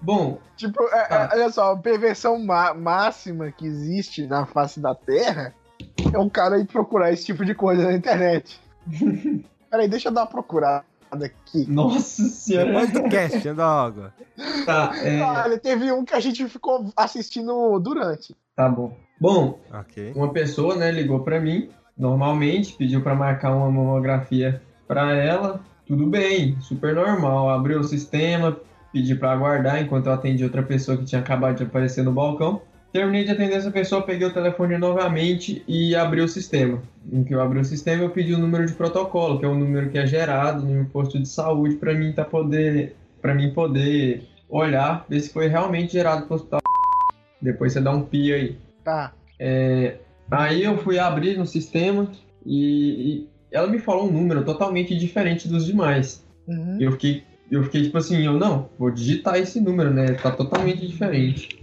Bom, Tipo, é- é, Tá. olha só, a perversão má- máxima que existe na face da Terra é um cara ir procurar esse tipo de coisa na internet. (laughs) Peraí, deixa eu dar uma procurada aqui. nossa senhora. Depois do cast, anda água. Tá, é, Olha, teve um que a gente ficou assistindo durante. tá bom. Bom, Ok. uma pessoa, né, ligou pra mim, normalmente, pediu pra marcar uma mamografia pra ela. Tudo bem, super normal. Abriu o sistema, pedi pra aguardar enquanto eu atendi outra pessoa que tinha acabado de aparecer no balcão. Terminei de atender essa pessoa, peguei o telefone novamente e abri o sistema. Em que eu abri o sistema, eu pedi o número de protocolo, que é o número que é gerado no posto de saúde para mim tá poder, para mim poder olhar, ver se foi realmente gerado pro hospital. Depois você dá um pi aí. Tá. Aí eu fui abrir no sistema e, e ela me falou um número totalmente diferente dos demais. Uhum. Eu fiquei, eu fiquei tipo assim, eu não, vou digitar esse número, né? Tá totalmente diferente.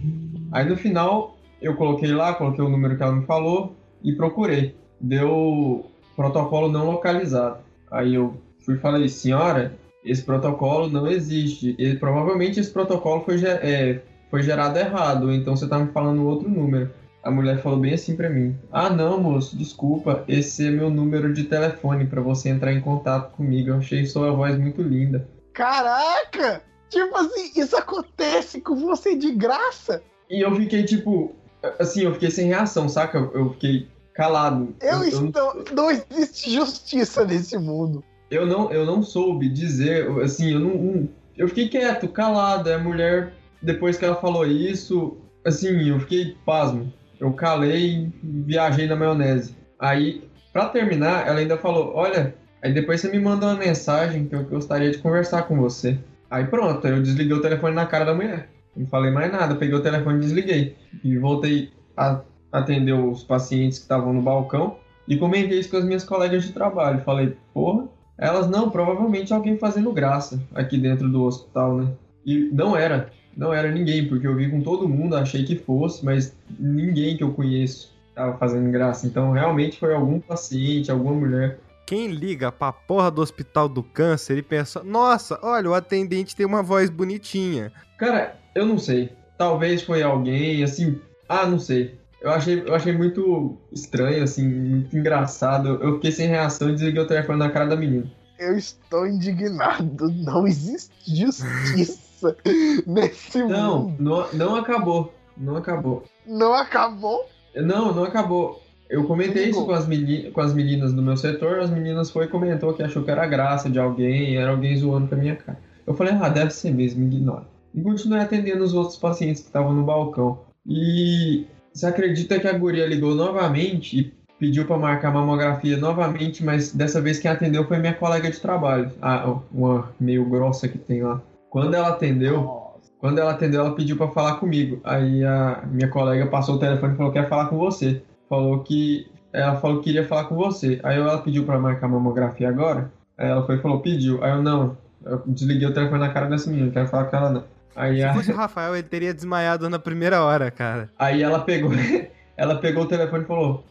Aí no final eu coloquei lá, coloquei o número que ela me falou e procurei. Deu protocolo não localizado. Aí eu fui e falei, senhora, esse protocolo não existe. E, provavelmente esse protocolo foi, é, foi gerado errado, então você tá me falando outro número. A mulher falou bem assim pra mim: Ah, não, moço, desculpa, esse é meu número de telefone pra você entrar em contato comigo. Eu achei sua voz muito linda. Caraca! Tipo assim, isso acontece com você de graça. E eu fiquei tipo, assim, eu fiquei sem reação, saca? Eu fiquei calado. Eu, eu, estou. Não existe justiça nesse mundo. eu não, eu não soube dizer, assim, eu não, eu fiquei quieto, calado. A mulher, depois que ela falou isso, assim, eu fiquei pasmo. Eu calei e viajei na maionese. Aí, pra terminar, ela ainda falou: Olha, aí depois você me manda uma mensagem que eu gostaria de conversar com você. Aí pronto, eu desliguei o telefone na cara da mulher. Não falei mais nada, peguei o telefone e desliguei. E voltei a atender os pacientes que estavam no balcão e comentei isso com as minhas colegas de trabalho. Falei, porra, elas não, provavelmente alguém fazendo graça aqui dentro do hospital, né? E não era, não era ninguém, porque eu vi com todo mundo, achei que fosse, mas ninguém que eu conheço tava fazendo graça. Então realmente foi algum paciente, alguma mulher. Quem liga pra porra do hospital do câncer e pensa, nossa, olha, o atendente tem uma voz bonitinha. Cara, eu não sei. Talvez foi alguém, assim. Ah, não sei. Eu achei, eu achei muito estranho, assim, muito engraçado. Eu fiquei sem reação e desliguei o telefone na cara da menina. Eu estou indignado. Não existe justiça (laughs) nesse Não, mundo. não, não acabou. Não acabou. Não acabou? Não, não acabou. eu comentei isso com as, meni- com as meninas do meu setor, as meninas foi e comentou que achou que era graça de alguém, era alguém zoando com a minha cara. Eu falei, ah, deve ser mesmo, ignora. E continuei atendendo os outros pacientes que estavam no balcão. E você acredita que a guria ligou novamente e pediu para marcar mamografia novamente, mas dessa vez quem atendeu foi minha colega de trabalho, a, uma meio grossa que tem lá. Quando ela atendeu, Nossa. quando ela atendeu, ela pediu pra falar comigo. Aí a minha colega passou o telefone e falou que quer falar com você. Falou que ela falou que queria falar com você. Aí ela pediu pra marcar mamografia agora. Aí ela foi e falou, pediu. Aí eu não, eu desliguei o telefone na cara dessa menina, não quero falar com ela não. Aí, Se a- fosse o Rafael, ele teria desmaiado na primeira hora, cara. aí ela pegou, (laughs) ela pegou o telefone e falou,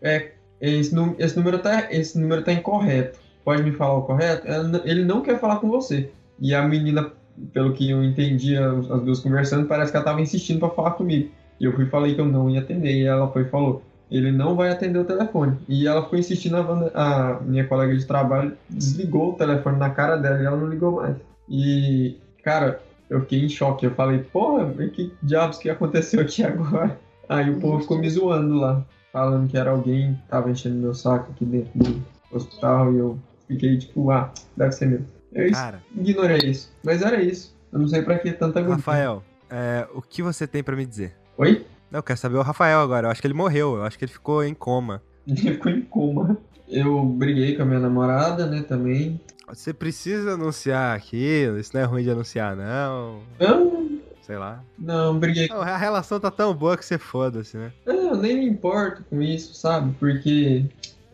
é, esse, esse número tá, esse número tá incorreto. Pode me falar o correto? Ele não quer falar com você. E a menina, pelo que eu entendi, as as duas conversando, parece que ela tava insistindo pra falar comigo. E eu fui e falei que eu não ia atender. E ela foi e falou: ele não vai atender o telefone. E ela ficou insistindo, a, Wanda- a minha colega de trabalho desligou o telefone na cara dela e ela não ligou mais. E, cara, eu fiquei em choque. Eu falei: porra, que diabos que aconteceu aqui agora? Aí o povo ficou me zoando lá, falando que era alguém que tava enchendo meu saco aqui dentro do hospital. E eu fiquei tipo: ah, deve ser mesmo. Eu Cara, ignorei isso. Mas era isso. Eu não sei pra que tanta agonia. Rafael, é, o que você tem pra me dizer? Oi? Não, eu quero saber o Rafael agora. Eu acho que ele morreu. Eu acho que ele ficou em coma. (laughs) Ele ficou em coma. Eu briguei com a minha namorada, né, também. Você precisa anunciar aquilo. Isso não é ruim de anunciar, não. Não, Sei lá. não, briguei. Não, a relação tá tão boa que você foda-se, né? Não, eu nem me importo com isso, sabe? Porque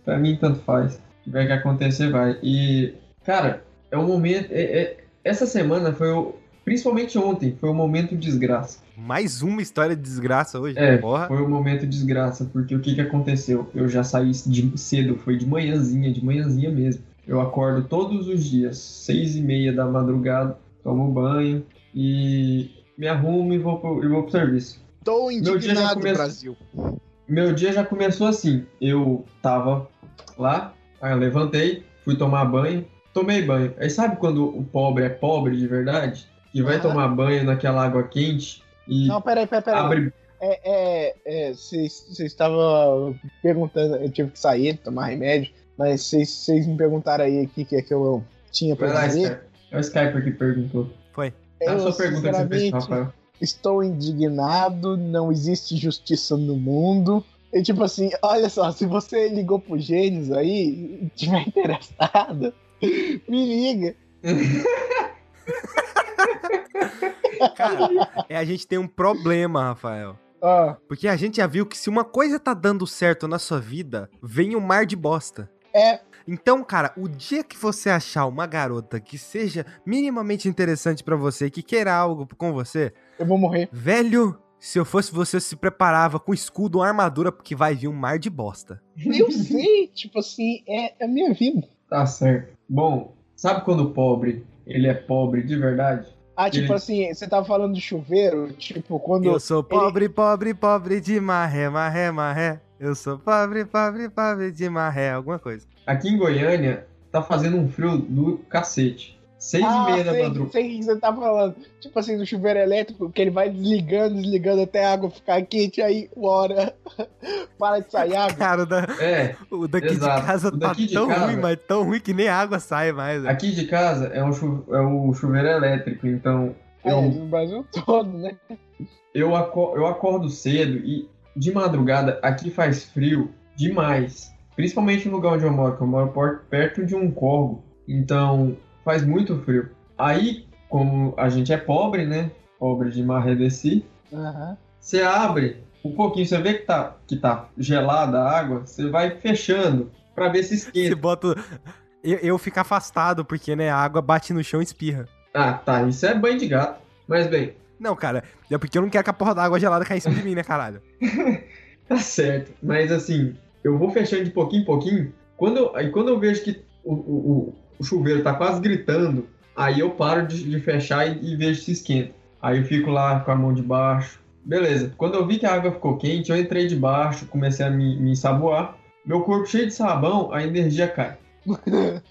pra mim tanto faz. O que acontecer, vai. E, cara, é um momento. é- é- essa semana foi o. Principalmente ontem, foi o momento de desgraça. Mais uma história de desgraça hoje. É, Porra. foi o momento de desgraça, porque o que que aconteceu? Eu já saí de cedo, foi de manhãzinha, de manhãzinha mesmo. Eu acordo todos os dias, seis e meia da madrugada, tomo banho e me arrumo e vou pro, e vou pro serviço. Tô dia já indignado, começa- Brasil. Meu dia já começou assim, eu tava lá, aí eu levantei, fui tomar banho, tomei banho. Aí sabe quando o pobre é pobre de verdade? Que vai Aham. tomar banho naquela água quente e Não, peraí, peraí, peraí. abre É, é, é, vocês estavam perguntando, eu tive que sair, tomar remédio, mas vocês vocês me perguntaram aí o que, que é que eu tinha Vai pra lá. Skype. É o Skype que perguntou. Foi. É a Eu, sua pergunta que você fez, Rafael. Estou indignado, não existe justiça no mundo. E tipo assim, olha só, se você ligou pro Gênesis aí e tiver (laughs) interessado, me liga. (laughs) Cara, é, a gente tem um problema, Rafael. Ó, Porque a gente já viu que se uma coisa tá dando certo na sua vida, vem um mar de bosta. é, Então, cara, o dia que você achar uma garota que seja minimamente interessante pra você, que queira algo com você, eu vou morrer. velho, se eu fosse você, eu se preparava com escudo, uma armadura, porque vai vir um mar de bosta. Eu sei, tipo assim, é a minha vida. Tá certo. Bom, sabe quando o pobre, ele é pobre de verdade? Ah, tipo Ele- assim, você tava falando do chuveiro, tipo, quando. Eu sou pobre, pobre, pobre de marré, marré, marré. Eu sou pobre, pobre, pobre de marré, alguma coisa. Aqui em Goiânia, tá fazendo um frio do cacete. Seis ah, e meia da sei, madrugada. sei o que você tá falando. Tipo assim, do chuveiro elétrico, que ele vai desligando, desligando até a água ficar quente, aí uma hora (laughs) para de sair água. Cara, o, da- É, o daqui Exato. de casa O tá de tão casa- ruim, mas tão ruim que nem água sai mais. aqui de casa é, um chu- é o chuveiro elétrico, então É, eu, no Brasil todo, né? eu, aco- eu acordo cedo e de madrugada aqui faz frio demais. Principalmente no lugar onde eu moro, que eu moro perto de um corvo. Então faz muito frio. Aí, como a gente é pobre, né? Pobre de marredeci, Aham. você abre um pouquinho, você vê que tá, que tá gelada a água, você vai fechando pra ver se (laughs) Você esquenta. bota. Eu, eu fico afastado, porque, né, a água bate no chão e espirra. Ah, tá, isso é banho de gato. Mas bem, Não, cara, é porque eu não quero que a porra da água gelada caia em cima de mim, né, caralho? (laughs) Tá certo, mas assim, eu vou fechando de pouquinho em pouquinho. Quando eu, aí quando eu vejo que o, o, o- chuveiro tá quase gritando, aí eu paro de, de fechar e, e vejo se esquenta. Aí eu fico lá com a mão de baixo. Beleza, quando eu vi que a água ficou quente, eu entrei de baixo, comecei a me, me ensaboar. Meu corpo cheio de sabão, a energia cai. (laughs)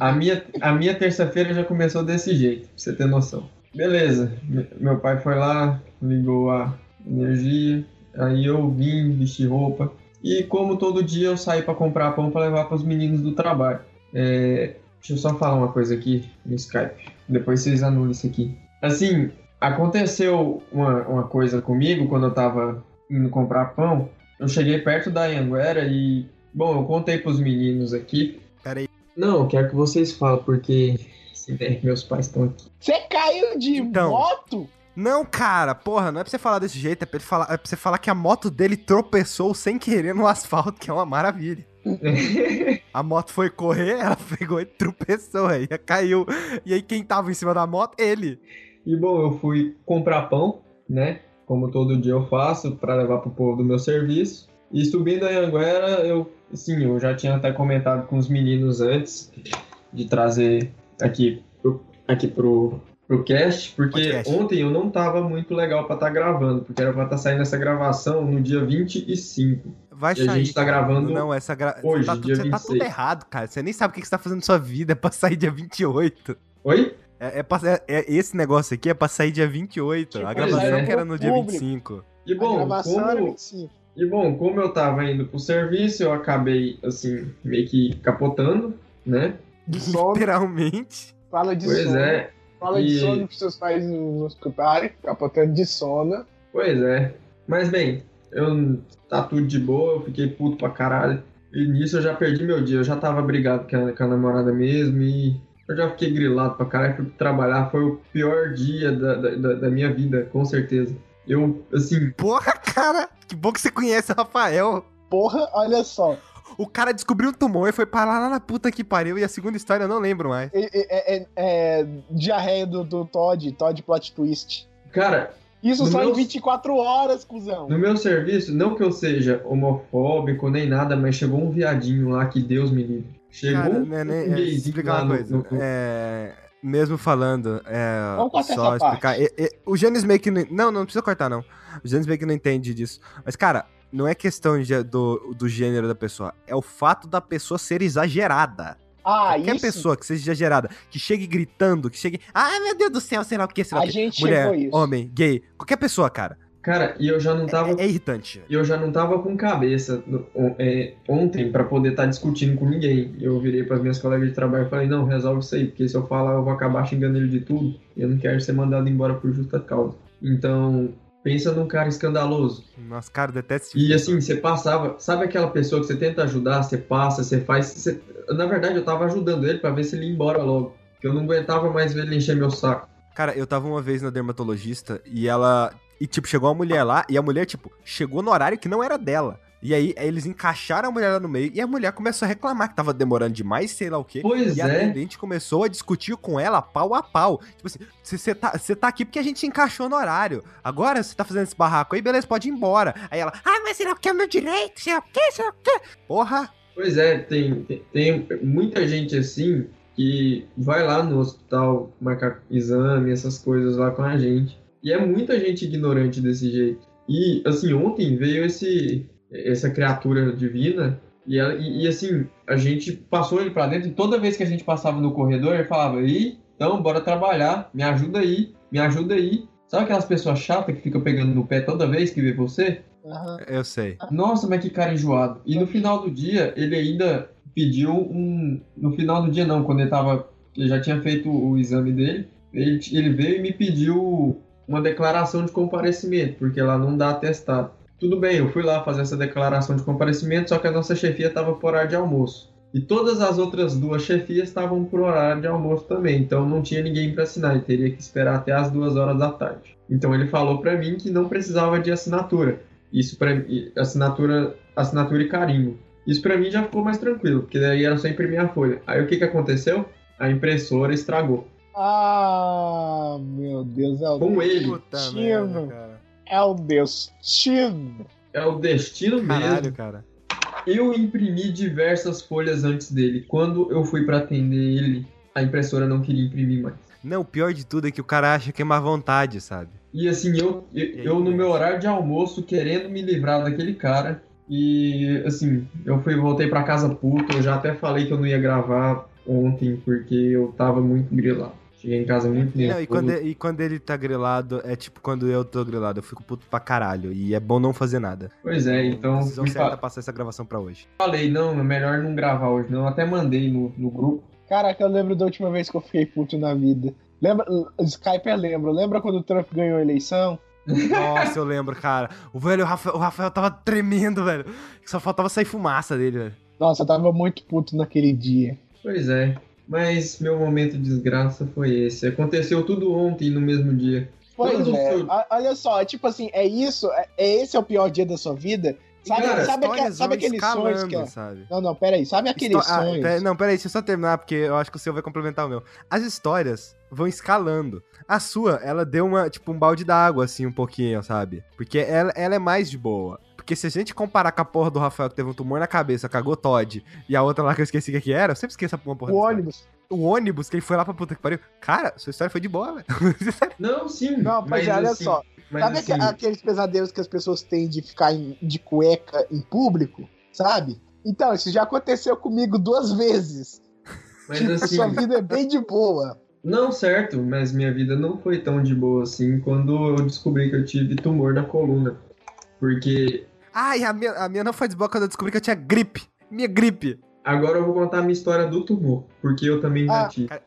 A minha, a minha terça-feira já começou desse jeito, pra você ter noção. Beleza, me- meu pai foi lá, ligou a energia, aí eu vim, vesti roupa, E como todo dia eu saí pra comprar pão pra levar pros meninos do trabalho. É, deixa eu só falar uma coisa aqui no Skype. Depois vocês anulam isso aqui. Assim, aconteceu uma, uma coisa comigo quando eu tava indo comprar pão. Eu cheguei perto da Anguera e. Bom, eu contei pros meninos aqui. Peraí. Não, eu quero que vocês falem, porque. Se der que meus pais estão aqui. Você caiu de Então. moto? Não, cara, porra, não é pra você falar desse jeito, é pra, ele falar, é pra você falar que a moto dele tropeçou sem querer no asfalto, que é uma maravilha. (laughs) A moto foi correr, ela pegou e tropeçou aí, caiu. E aí quem tava em cima da moto? Ele. E bom, eu fui comprar pão, né? Como todo dia eu faço, para levar pro povo do meu serviço. E subindo a Anguera, eu, sim, eu já tinha até comentado com os meninos antes de trazer aqui pro, aqui pro, pro cast, porque Podcast. ontem eu não tava muito legal pra estar gravando, porque era pra estar saindo essa gravação no dia 25. Vai E a sair. gente tá gravando Não, essa gra... hoje, você tá, tudo, dia você tá 26. tudo errado, cara. Você nem sabe o que você tá fazendo na sua vida. É pra sair dia 28. Oi? É, é, pra- é- é- esse negócio aqui é pra sair dia 28. A Pois gravação é. que era no dia Público. 25. E a bom, gravação era como, 25. E bom, como eu tava indo pro serviço, eu acabei, assim, meio que capotando, né? (laughs) Literalmente. Fala de Pois sono. é, Fala de E- sono pros seus pais não escutarem. Capotando de sono. pois é. Mas bem, eu tá tudo de boa, eu fiquei puto pra caralho. E nisso eu já perdi meu dia, eu já tava brigado com a, com a namorada mesmo e eu já fiquei grilado pra caralho, fui trabalhar, foi o pior dia da, da, da- da minha vida, com certeza. Eu, assim, Porra, cara. Que bom que você conhece o Rafael. Porra, olha só. O cara descobriu um tumor e foi parar lá na puta que pariu. E a segunda história eu não lembro mais. É, é- é- é diarreia do, do Todd, Todd Plot Twist. cara, Isso No só meu- em 24 horas, cuzão. no meu serviço, não que eu seja homofóbico nem nada, mas chegou um viadinho lá que Deus me livre. Chegou Cara, um, né, né, é, explicar uma coisa. no- É, mesmo falando, é, Vamos cortar só essa explicar. parte. e- e- o Janis meio que não, não, não precisa cortar não. O Janis meio que não entende disso. Mas cara, não é questão de- do, do gênero da pessoa, é o fato da pessoa ser exagerada. Ah, Qualquer isso. pessoa que seja exagerada, que chegue gritando, que chegue, ai meu Deus do céu, sei lá o que, sei lá A que. gente Mulher, chegou isso. homem, gay, qualquer pessoa, cara. Cara, e eu já não tava É, é irritante. E eu já não tava com cabeça no- é, ontem pra poder estar discutindo com ninguém. Eu virei pras minhas colegas de trabalho e falei, não, resolve isso aí, porque se eu falar eu vou acabar xingando ele de tudo. E eu não quero ser mandado embora por justa causa. Então, pensa num cara escandaloso. Nossa, cara, detesto E assim, você passava, sabe aquela pessoa que você tenta ajudar, você passa, você faz. você- Na verdade, eu tava ajudando ele pra ver se ele ia embora logo. Porque eu não aguentava mais ver ele encher meu saco. Cara, eu tava uma vez na dermatologista e ela. E, tipo, chegou uma mulher lá e a mulher, tipo, chegou no horário que não era dela. E aí, aí eles encaixaram a mulher lá no meio e a mulher começou a reclamar que tava demorando demais, sei lá o quê. Pois e a é. atendente começou a discutir com ela pau a pau. Tipo assim, você tá, cê tá aqui porque a gente encaixou no horário. Agora você tá fazendo esse barraco aí, beleza, pode ir embora. Aí ela, ah, mas será que é o meu direito? Sei lá o quê? Sei lá o quê? Porra! Pois é, tem, tem, tem muita gente assim que vai lá no hospital marcar exame, essas coisas lá com a gente. E é muita gente ignorante desse jeito. E, assim, ontem veio esse essa criatura divina e, ela- e, e, assim, a gente passou ele pra dentro e toda vez que a gente passava no corredor, ele falava, Ih, então, bora trabalhar, me ajuda aí, me ajuda aí. Sabe aquelas pessoas chatas que ficam pegando no pé toda vez que vê você? Aham. Eu sei. Nossa, mas que cara enjoado. E no final do dia, ele ainda pediu um. No final do dia, não, quando ele tava. Ele já tinha feito o exame dele. Ele, ele veio e me pediu uma declaração de comparecimento, porque lá não dá atestado. Tudo bem, eu fui lá fazer essa declaração de comparecimento, só que a nossa chefia estava por horário de almoço. E todas as outras duas chefias estavam por horário de almoço também, então não tinha ninguém para assinar, e teria que esperar até as duas horas da tarde. Então ele falou para mim que não precisava de assinatura. Isso para assinatura, assinatura e carimbo. Isso para mim já ficou mais tranquilo, porque daí era só imprimir a folha. Aí o que que aconteceu? A impressora estragou. Ah, meu Deus, é o Com ele. Puta merda, cara. É o destino. É o destino Caralho, mesmo. cara. Eu imprimi diversas folhas antes dele. Quando eu fui para atender ele, a impressora não queria imprimir mais. Não, o pior de tudo é que o cara acha que é má vontade, sabe? E assim, eu, eu, eu no meu horário de almoço, querendo me livrar daquele cara. E assim, eu fui, voltei pra casa puto. Eu já até falei que eu não ia gravar ontem, porque eu tava muito grilado. Cheguei em casa muito nervoso. Não, e, quando, e quando ele tá grilado, é tipo quando eu tô grilado, eu fico puto pra caralho. E é bom não fazer nada. Pois é, então Decisão me certa fa- passar essa gravação pra hoje. falei, não, é melhor não gravar hoje, não. Eu até mandei no, no grupo. Caraca, eu lembro da última vez que eu fiquei puto na vida. Lembra, Skype é lembra. Lembra quando o Trump ganhou a eleição? Nossa, eu lembro, cara. O velho, o Rafael, o Rafael tava tremendo, velho. Só faltava sair fumaça dele, velho. Nossa, eu tava muito puto naquele dia. Pois é. Mas meu momento de desgraça foi esse. Aconteceu tudo ontem no mesmo dia. Pois é, a- olha só, tipo assim, é isso, é, é esse é o pior dia da sua vida? Sabe, Cara, sabe, sabe aqueles sonhos que... é- sabe? Não, não, peraí, sabe aqueles Histó- ah, sonhos? pera- não, peraí, deixa eu só terminar, porque eu acho que o seu vai complementar o meu. As histórias vão escalando. A sua, ela deu uma, tipo, um balde d'água, assim, um pouquinho, sabe? Porque ela, ela é mais de boa. Porque se a gente comparar com a porra do Rafael que teve um tumor na cabeça, cagou Todd, e a outra lá que eu esqueci o que era, eu sempre esqueço a porra O ônibus. O ônibus que ele foi lá pra puta que pariu. Cara, sua história foi de boa, velho. (laughs) Não, sim. Não, mas, olha assim, só, Mas sabe assim, aque- aqueles pesadelos que as pessoas têm de ficar em- de cueca em público, sabe? Então, isso já aconteceu comigo duas vezes. mas tipo, assim, sua vida é bem de boa. Não, certo, mas minha vida não foi tão de boa assim quando eu descobri que eu tive tumor na coluna. Porque Ai, a minha, a minha não foi de boa quando eu descobri que eu tinha gripe. Minha gripe. agora eu vou contar a minha história do tumor, porque eu também já Ah, tive. cara,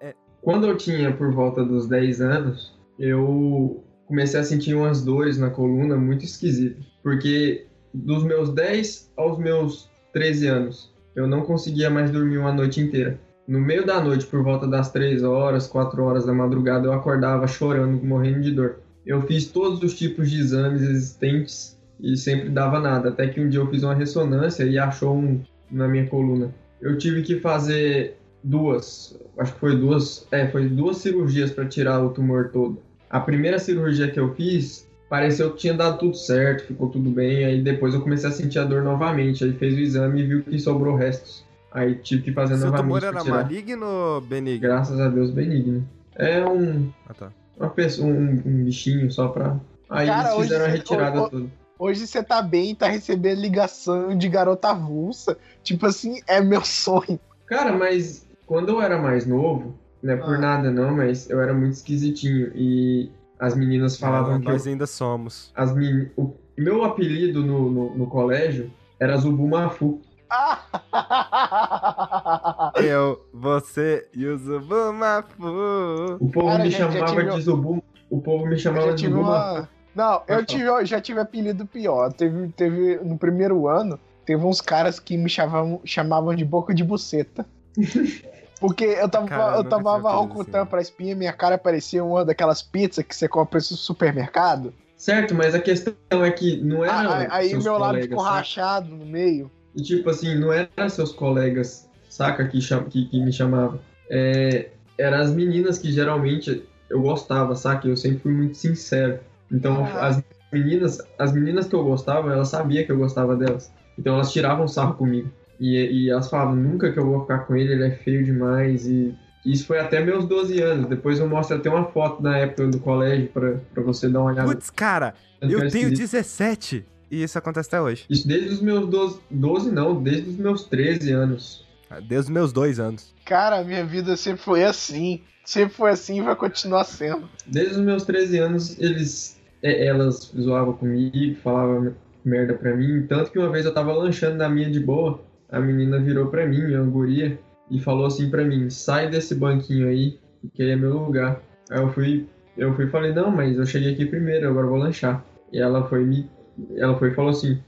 é- Quando eu tinha por volta dos 10 anos, eu comecei a sentir umas dores na coluna muito esquisitas. Porque dos meus 10 aos meus 13 anos, eu não conseguia mais dormir uma noite inteira. No meio da noite, por volta das 3 horas, 4 horas da madrugada, eu acordava chorando, morrendo de dor. Eu fiz todos os tipos de exames existentes e sempre dava nada. Até que um dia eu fiz uma ressonância e achou um na minha coluna. Eu tive que fazer duas, acho que foi duas, é, foi duas cirurgias para tirar o tumor todo. A primeira cirurgia que eu fiz, pareceu que tinha dado tudo certo, ficou tudo bem, aí depois eu comecei a sentir a dor novamente, aí fez o exame e viu que sobrou restos. Aí tive que fazer Seu novamente tumor pra era tirar. maligno ou benigno? Graças a Deus, benigno. É um, Ah, tá. uma pessoa, um, um bichinho só pra. Aí Cara, eles hoje fizeram a você- retirada ô, toda. Hoje você tá bem, tá recebendo ligação de garota avulsa. Tipo assim, é meu sonho. Cara, mas quando eu era mais novo, não é por Ah. nada não, mas eu era muito esquisitinho. E as meninas falavam Ah, que eu- nós ainda somos. as meni... o meu apelido no, no, no colégio era Zubumafu. (laughs) Eu, você e o Zubumafu. O povo Cara, me chamava de Zubu. O povo me Eu chamava de Zubumafu. uma. Não, eu tive, eu já tive apelido pior. Teve, teve no primeiro ano, teve uns caras que me chamavam, chamavam de boca de buceta. (laughs) Porque eu tava, Cara, eu apelido ocultando assim. pra espinha, minha cara parecia uma daquelas pizzas que você compra no supermercado. Certo, mas a questão é que não era. Ah, aí aí seus meu lábio ficou saca? rachado no meio. E tipo assim, não eram seus colegas, saca, que, cham... que, que me chamavam. É... Eram as meninas que geralmente eu gostava, saca? Eu sempre fui muito sincero. Então Ah. as meninas, as meninas que eu gostava, elas sabiam que eu gostava delas. Então elas tiravam sarro comigo. E, e elas falavam, nunca que eu vou ficar com ele, ele é feio demais. E isso foi até meus 12 anos. Depois eu mostro até uma foto da época do colégio pra, pra você dar uma olhada. Putz, cara, eu era tenho esquisito. 17 e isso acontece até hoje. Isso desde os meus 12, 12 não, desde os meus 13 anos. Desde os meus dois anos. Cara, minha vida sempre foi assim. Sempre foi assim e vai continuar sendo. Desde os meus 13 anos, eles, elas zoavam comigo, falavam merda pra mim. Tanto que uma vez eu tava lanchando na minha de boa, a menina virou pra mim, uma guria, e falou assim pra mim: sai desse banquinho aí, que aí é meu lugar. Aí eu fui, eu fui e falei: não, mas eu cheguei aqui primeiro, agora vou lanchar. E ela foi me. Ela foi e falou assim: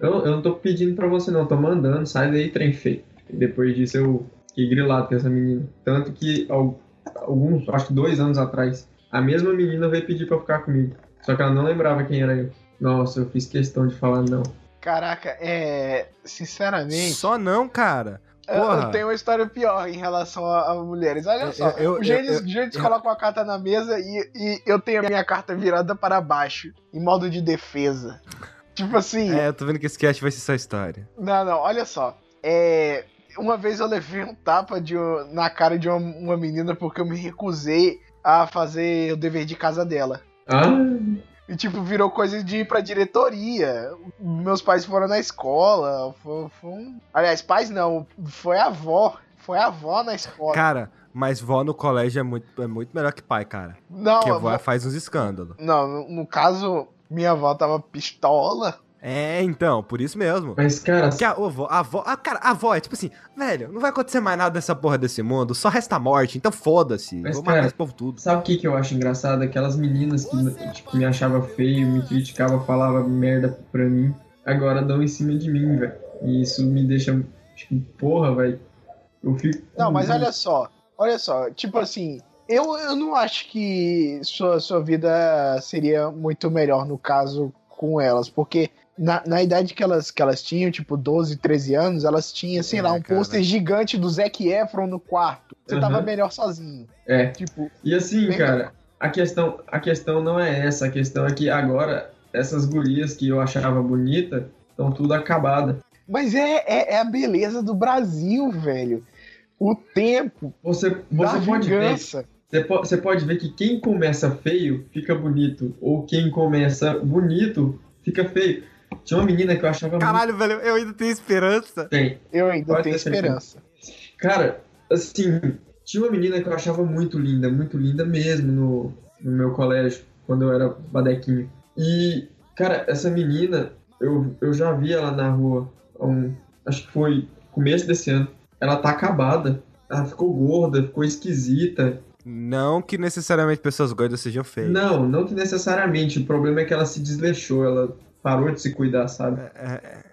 eu, eu não tô pedindo pra você, não, tô mandando, sai daí, trem feio. E depois disso eu fiquei grilado com essa menina. Tanto que al- alguns, acho que dois anos atrás, a mesma menina veio pedir pra ficar comigo. Só que ela não lembrava quem era eu. Nossa, eu fiz questão de falar não. Caraca, é. Sinceramente. Só não, cara. Eu- Porra. Eu tenho uma história pior em relação a, a mulheres. Olha Eu- só, eu- eu- o Gênesis, eu- o Gênesis eu- coloca uma carta na mesa e, e eu tenho a minha carta virada para baixo, em modo de defesa. Tipo assim, É, eu tô vendo que esse cast vai ser só história. não, não, olha só. É, uma vez eu levei um tapa de, na cara de uma, uma menina porque eu me recusei a fazer o dever de casa dela. Ah, E, tipo, virou coisa de ir pra diretoria. Meus pais foram na escola. Foi, foi um... Aliás, pais não, foi a avó. Foi a avó na escola. Cara, mas vó no colégio é muito, é muito melhor que pai, cara. não, Porque a vó avó- faz uns escândalos. não, no, no caso, minha avó tava pistola. É, então, por isso mesmo. Mas, cara, Porque a avó, a avó, a, cara, a avó é tipo assim, velho, não vai acontecer mais nada dessa porra desse mundo, só resta a morte, então foda-se. Mas, Vou matar cara, esse povo tudo. sabe o que, que eu acho engraçado? Aquelas meninas que tipo, me achavam feio, me criticavam, falavam merda pra mim, agora dão em cima de mim, velho. E isso me deixa, tipo, porra, velho. Eu fico. Não, mas olha só, olha só, tipo assim, eu, eu não acho que sua, sua vida seria muito melhor no caso com elas, porque na, na idade que elas, que elas tinham, tipo 12, 13 anos, elas tinham, sei É, lá, um cara. pôster gigante do Zac Efron no quarto. Você tava Aham. melhor sozinho. É. Tipo, E assim, cara, a questão, a questão não é essa, a questão é que agora essas gurias que eu achava bonita estão tudo acabada. mas é, é, é a beleza do Brasil, velho. O tempo Você, você pode ver, vingança. po- você pode ver que quem começa feio fica bonito, ou quem começa bonito fica feio. Tinha uma menina que eu achava Caralho, velho, eu ainda tenho esperança. muito bem. Eu ainda Pode tenho ter certeza. esperança. Cara, assim, tinha uma menina que eu achava muito linda, muito linda mesmo no, no meu colégio, quando eu era badequinho. E, cara, essa menina, eu, eu já vi ela na rua, um, acho que foi começo desse ano. Ela tá acabada. Ela ficou gorda, ficou esquisita. Não que necessariamente pessoas gordas sejam feias. Não, não que necessariamente. O problema é que ela se desleixou, ela parou de se cuidar, sabe?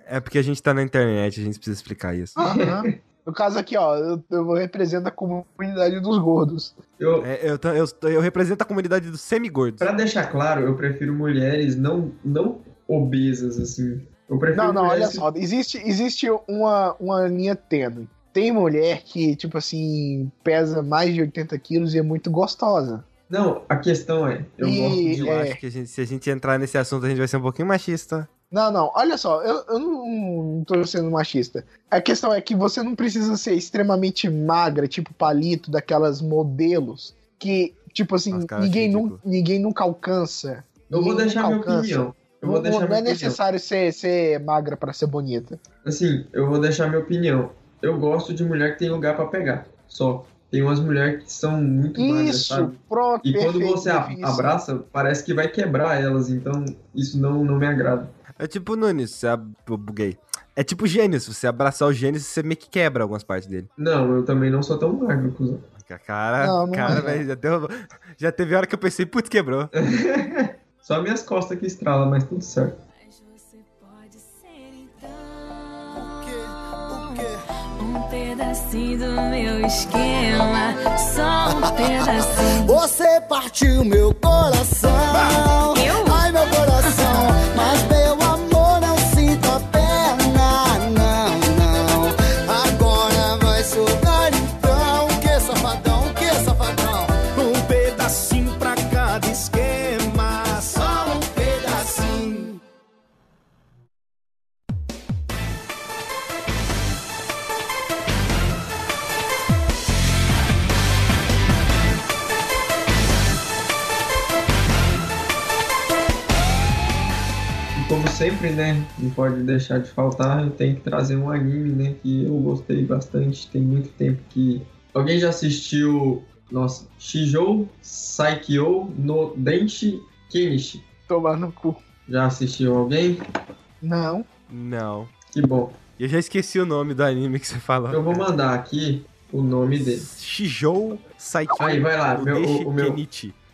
É porque a gente tá na internet, a gente precisa explicar isso. Aham. No caso aqui, ó, eu, eu represento a comunidade dos gordos. Eu, É, eu, eu, eu represento a comunidade dos semigordos. Pra deixar claro, eu prefiro mulheres não, não obesas, assim. Eu prefiro Não, não, olha que- só, existe, existe uma, uma linha tênue. Tem mulher que, tipo assim, pesa mais de 80 quilos e é muito gostosa. Não, a questão é, eu E- gosto de Eu é. acho que a gente- se a gente entrar nesse assunto, a gente vai ser um pouquinho machista. Não, não, olha só, eu, eu não, não tô sendo machista. A questão é que você não precisa ser extremamente magra, tipo palito, daquelas modelos que, tipo assim, Nossa, cara, ninguém, nu, ninguém nunca alcança. Eu vou deixar minha alcança. opinião. Eu Não, vou deixar não é necessário ser, ser magra pra ser bonita. Assim, eu vou deixar minha opinião. Eu gosto de mulher que tem lugar pra pegar. Só. Tem umas mulheres que são muito magras, Isso, sabe? pronto, E quando você a- definição. abraça, parece que vai quebrar elas, então isso não, não me agrada. É tipo Nunes, você ab... eu buguei. É tipo Gênesis, você abraçar o Gênesis, você meio que quebra algumas partes dele. Não, eu também não sou tão magro, cuzão. Cara, Não, não cara, é. velho, já, deu- já teve hora que eu pensei, putz, quebrou. (laughs) Só minhas costas que estralam, mas tudo certo. Pedacinho do meu esquema, só um pedacinho. Você partiu meu coração. Eu? Ai, meu coração. Sempre, né, não pode deixar de faltar, eu tenho que trazer um anime, né, que eu gostei bastante, tem muito tempo que... Alguém já assistiu, nossa, Shijou Saikyo no Denshi Kenichi? Tomar no cu. Já assistiu alguém? Não. Não. Que bom. Eu já esqueci o nome do anime que você falou. Eu vou mandar aqui o nome dele. Shijou Saikyo Aí, vai lá, meu- o- o meu-.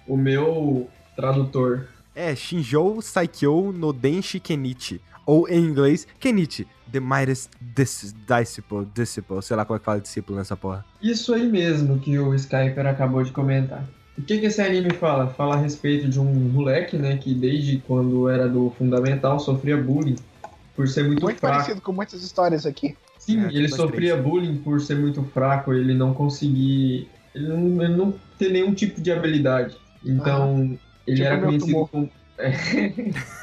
O meu tradutor. É, Shinjou Saikyo no Denshi Kenichi. Ou em inglês, Kenichi. The Mightiest Dis Disciple, Disciple. Sei lá como é que fala discípulo nessa porra. Isso aí mesmo que o Skyper acabou de comentar. O que, que esse anime fala? Fala a respeito de um moleque, né, que desde quando era do fundamental sofria bullying por ser muito, Muito fraco. parecido com muitas histórias aqui. Sim, É, ele sofria bullying por ser muito fraco, ele não conseguir. Ele não, ele não ter nenhum tipo de habilidade. Então, ele Tipo era conhecido tumor. como. (laughs)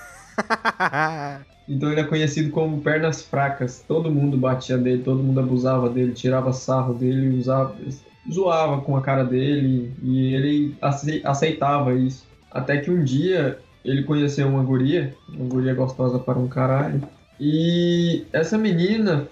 Então ele é conhecido como pernas fracas. Todo mundo batia dele, todo mundo abusava dele, tirava sarro dele, usava, zoava com a cara dele e ele ace- aceitava isso. Até que um dia ele conheceu uma guria, uma guria gostosa para um caralho. E essa menina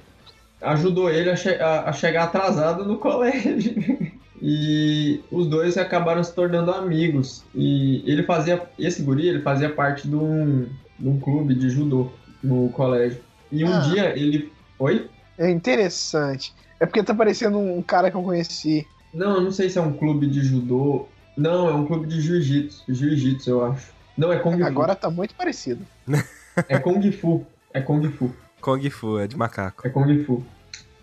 ajudou ele a, che- a chegar atrasado no colégio. (laughs) E os dois acabaram se tornando amigos. E ele fazia, esse guri, ele fazia parte de um, de um clube de judô no colégio. E um Ah. dia ele. Oi? É interessante. É porque tá parecendo um cara que eu conheci. Não, eu não sei se é um clube de judô. Não, é um clube de jiu-jitsu. Jiu-jitsu, eu acho. Não, é Kung Fu. Agora tá muito parecido. (laughs) É Kung Fu. É Kung Fu. Kung Fu, é de macaco. É Kung Fu.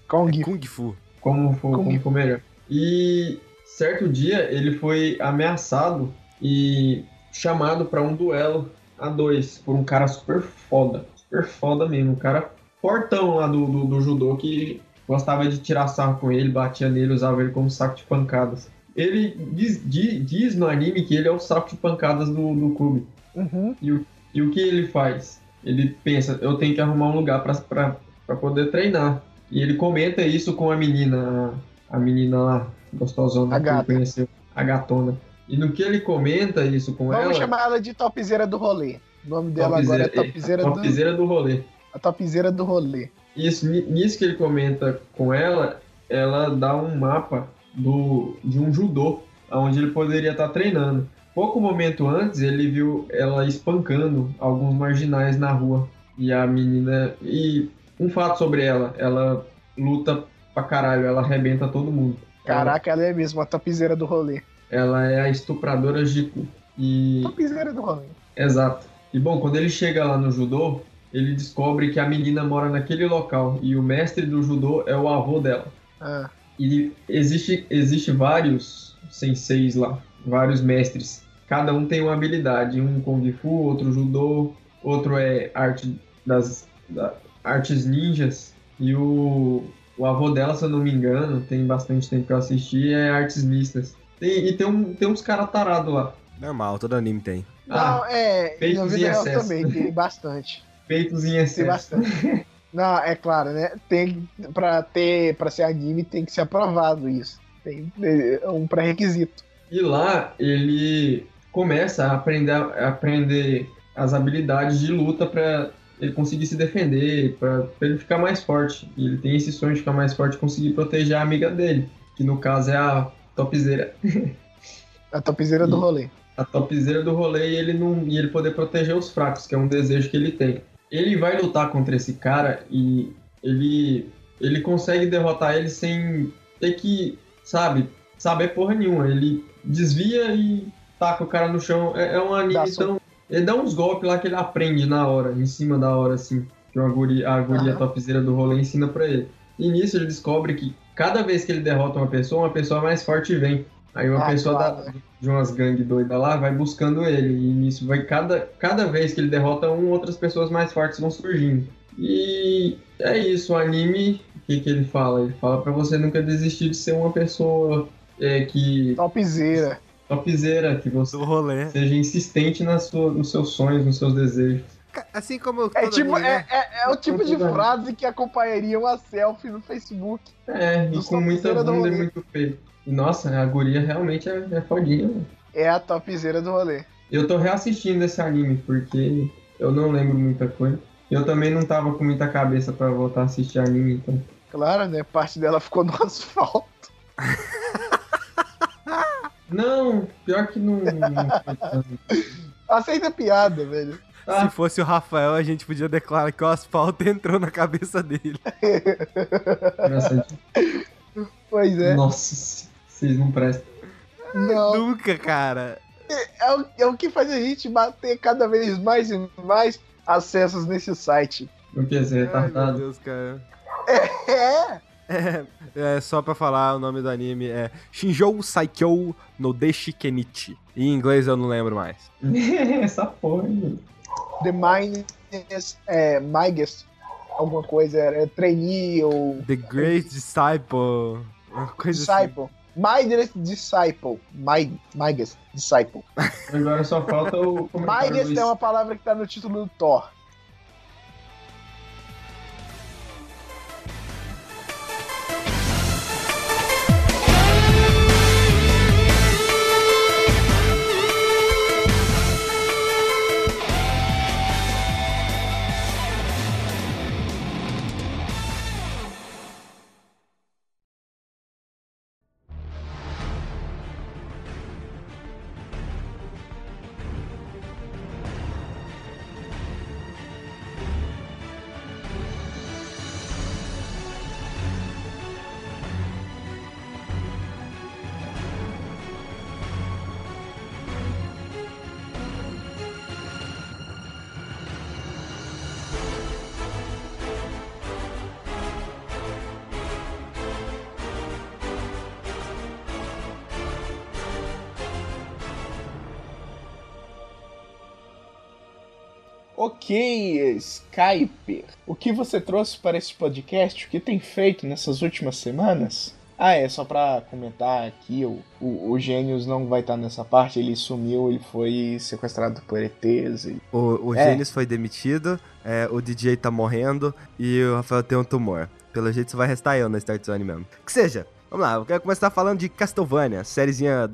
Kong. Kung Fu. Como for, Kung como for melhor. E certo dia ele foi ameaçado e chamado pra um duelo a dois por um cara super foda. Super foda mesmo. Um cara fortão lá do, do, do judô que gostava de tirar sarro com ele, batia nele, usava ele como saco de pancadas. Ele diz, di- diz no anime que ele é o saco de pancadas do, do clube. Uhum. E o que ele faz? Ele pensa, eu tenho que arrumar um lugar pra poder treinar. E ele comenta isso com a menina, a menina lá, gostosona, A que ele conheceu, a gatona. E no que ele comenta isso com Vamos ela, chamar ela de topzeira do rolê. O nome dela agora é topzeira do, topzera do rolê. a topzeira do rolê. Isso, ni- nisso que ele comenta com ela, ela dá um mapa do, de um judô, onde ele poderia estar treinando. Pouco momento antes, ele viu ela espancando alguns marginais na rua. E a menina. E um fato sobre ela: ela luta pra caralho, ela arrebenta todo mundo. Caraca, ela é mesmo a topzeira do rolê. Ela, ela é a estupradora Jiku. E. Topzeira do rolê. Exato. E bom, quando ele chega lá no judô, ele descobre que a menina mora naquele local. E o mestre do judô é o avô dela. Ah, E existe, existe vários senseis lá, vários mestres. Cada um tem uma habilidade, um kung fu, outro judô, outro é arte das da- artes ninjas e o, o avô dela, se eu não me engano, tem bastante tempo que eu assisti, é artes mistas. Tem- e tem, um, tem uns caras tarados lá. Normal, todo anime tem. Ah, não, é. peitos em excesso. também, tem bastante. Peitos em Tem excesso. bastante. Não, é claro, né? Tem pra ter, para ser anime tem que ser aprovado isso. Tem é um pré-requisito. E lá ele começa a aprender, a aprender as habilidades de luta para ele conseguir se defender, para ele ficar mais forte. E ele tem esse sonho de ficar mais forte e conseguir proteger a amiga dele, que no caso é a topzeira. (laughs) A topzeira do rolê. A topzeira do rolê e ele, não, e ele poder proteger os fracos, que é um desejo que ele tem. Ele vai lutar contra esse cara e ele, ele consegue derrotar ele sem ter que, sabe, saber porra nenhuma. Ele desvia e taca o cara no chão. É, é um anime tão. Ele dá uns golpes lá que ele aprende na hora, em cima da hora, assim. Que uma guria, a guria Aham. topzeira do rolê ensina pra ele. E nisso ele descobre que cada vez que ele derrota uma pessoa, uma pessoa mais forte vem. Aí uma Ah, pessoa claro, da- de umas gangues doidas lá vai buscando ele. E nisso vai cada, cada vez que ele derrota um, outras pessoas mais fortes vão surgindo. E é isso, o anime, o que, que ele fala? Ele fala pra você nunca desistir de ser uma pessoa é, que. Topzeira. Topzeira, que você Do rolê. seja insistente na sua, nos seus sonhos, nos seus desejos. Assim como É tipo, né? é, é, é o tipo de frase que acompanharia uma selfie no Facebook. É, e com muita bunda e muito peito. E nossa, a guria realmente é, é fodinha, mano. É a topzeira do rolê. Eu tô reassistindo esse anime porque eu não lembro muita coisa. Eu também não tava com muita cabeça pra voltar a assistir anime, então. Claro, né? Parte dela ficou no (laughs) asfalto. (laughs) Não, pior que não. (laughs) Aceita a piada, velho. Ah, Se fosse o Rafael, a gente podia declarar que o asfalto entrou na cabeça dele. Pois é. Nossa, vocês não prestam. Não. Nunca, cara. É o, é o que faz a gente bater cada vez mais e mais acessos nesse site. O que? Você é Ai, meu retardado? Deus, cara. É! É, é, só pra falar o nome do anime é Shinjou Saikyo no Deshi Kenichi. Em inglês eu não lembro mais. (laughs) Essa porra. The Minus, é, Migas, alguma coisa, é trainee ou The Great Disciple. Uma coisa assim. disciple. Midas Disciple. My, Migas Disciple. Agora só falta o do é uma palavra que tá no título do Thor. Ok, Skyper. O que você trouxe para esse podcast? O que tem feito nessas últimas semanas? Ah, é, só pra comentar aqui, o, o, o Gênios não vai estar nessa parte, ele sumiu, ele foi sequestrado por ETs. E... O, o É. Gênesis foi demitido, é, o DJ tá morrendo e o Rafael tem um tumor. Pelo jeito só vai restar eu na Start Zone mesmo. Que seja, vamos lá, eu quero começar falando de Castlevania, sériezinha.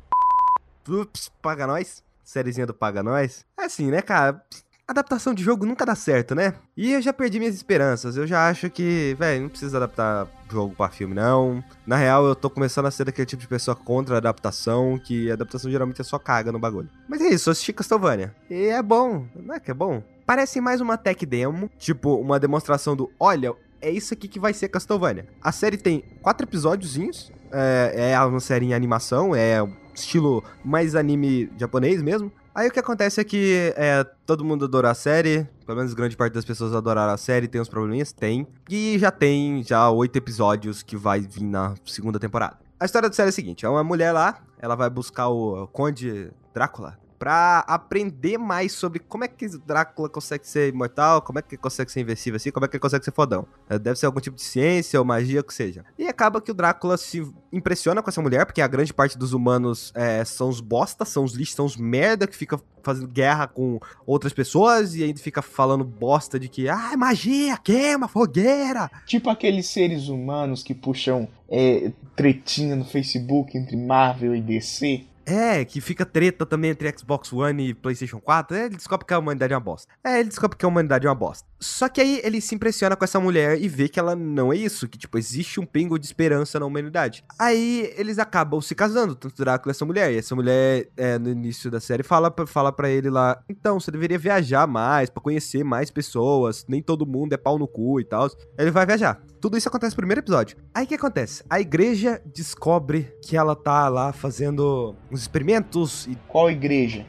Ups, paga nós? Sériezinha do Paga Nós. É assim, né, cara? Adaptação de jogo nunca dá certo, né? E eu já perdi minhas esperanças. Eu já acho que, velho, não precisa adaptar jogo pra filme, não. Na real, eu tô começando a ser daquele tipo de pessoa contra a adaptação, que a adaptação geralmente é só caga no bagulho. Mas é isso, eu assisti Castlevania. E é bom, não é que é bom? Parece mais uma tech demo, tipo uma demonstração do, olha, é isso aqui que vai ser Castlevania. A série tem quatro episódiozinhos, é, é uma série em animação, é estilo mais anime japonês mesmo. Aí o que acontece é que é, todo mundo adora a série, pelo menos grande parte das pessoas adoraram a série, tem uns probleminhas? Tem. E já tem já oito episódios que vai vir na segunda temporada. A história da série é a seguinte, é uma mulher lá, ela vai buscar o Conde Drácula pra aprender mais sobre como é que Drácula consegue ser imortal, como é que ele consegue ser invencível assim, como é que ele consegue ser fodão. É, Deve ser algum tipo de ciência ou magia, o que seja. E acaba que o Drácula se impressiona com essa mulher, porque a grande parte dos humanos é, são os bosta, são os lixos, são os merda que fica fazendo guerra com outras pessoas e ainda fica falando bosta de que, ah, é magia, queima, fogueira. Tipo aqueles seres humanos que puxam é, tretinha no Facebook entre Marvel e DC. É, que fica treta também entre Xbox One e PlayStation 4. É, ele descobre que a humanidade é uma bosta. É, ele descobre que a humanidade é uma bosta. Só que aí ele se impressiona com essa mulher e vê que ela não é isso, que tipo, existe um pingo de esperança na humanidade. Aí eles acabam se casando, tanto Drácula e essa mulher. E essa mulher, é, no início da série, fala pra, fala pra ele lá: então, você deveria viajar mais, pra conhecer mais pessoas. Nem todo mundo é pau no cu e tal. Ele vai viajar. Tudo isso acontece no primeiro episódio. Aí o que acontece? A igreja descobre que ela tá lá fazendo uns experimentos e (clears throat) Qual igreja?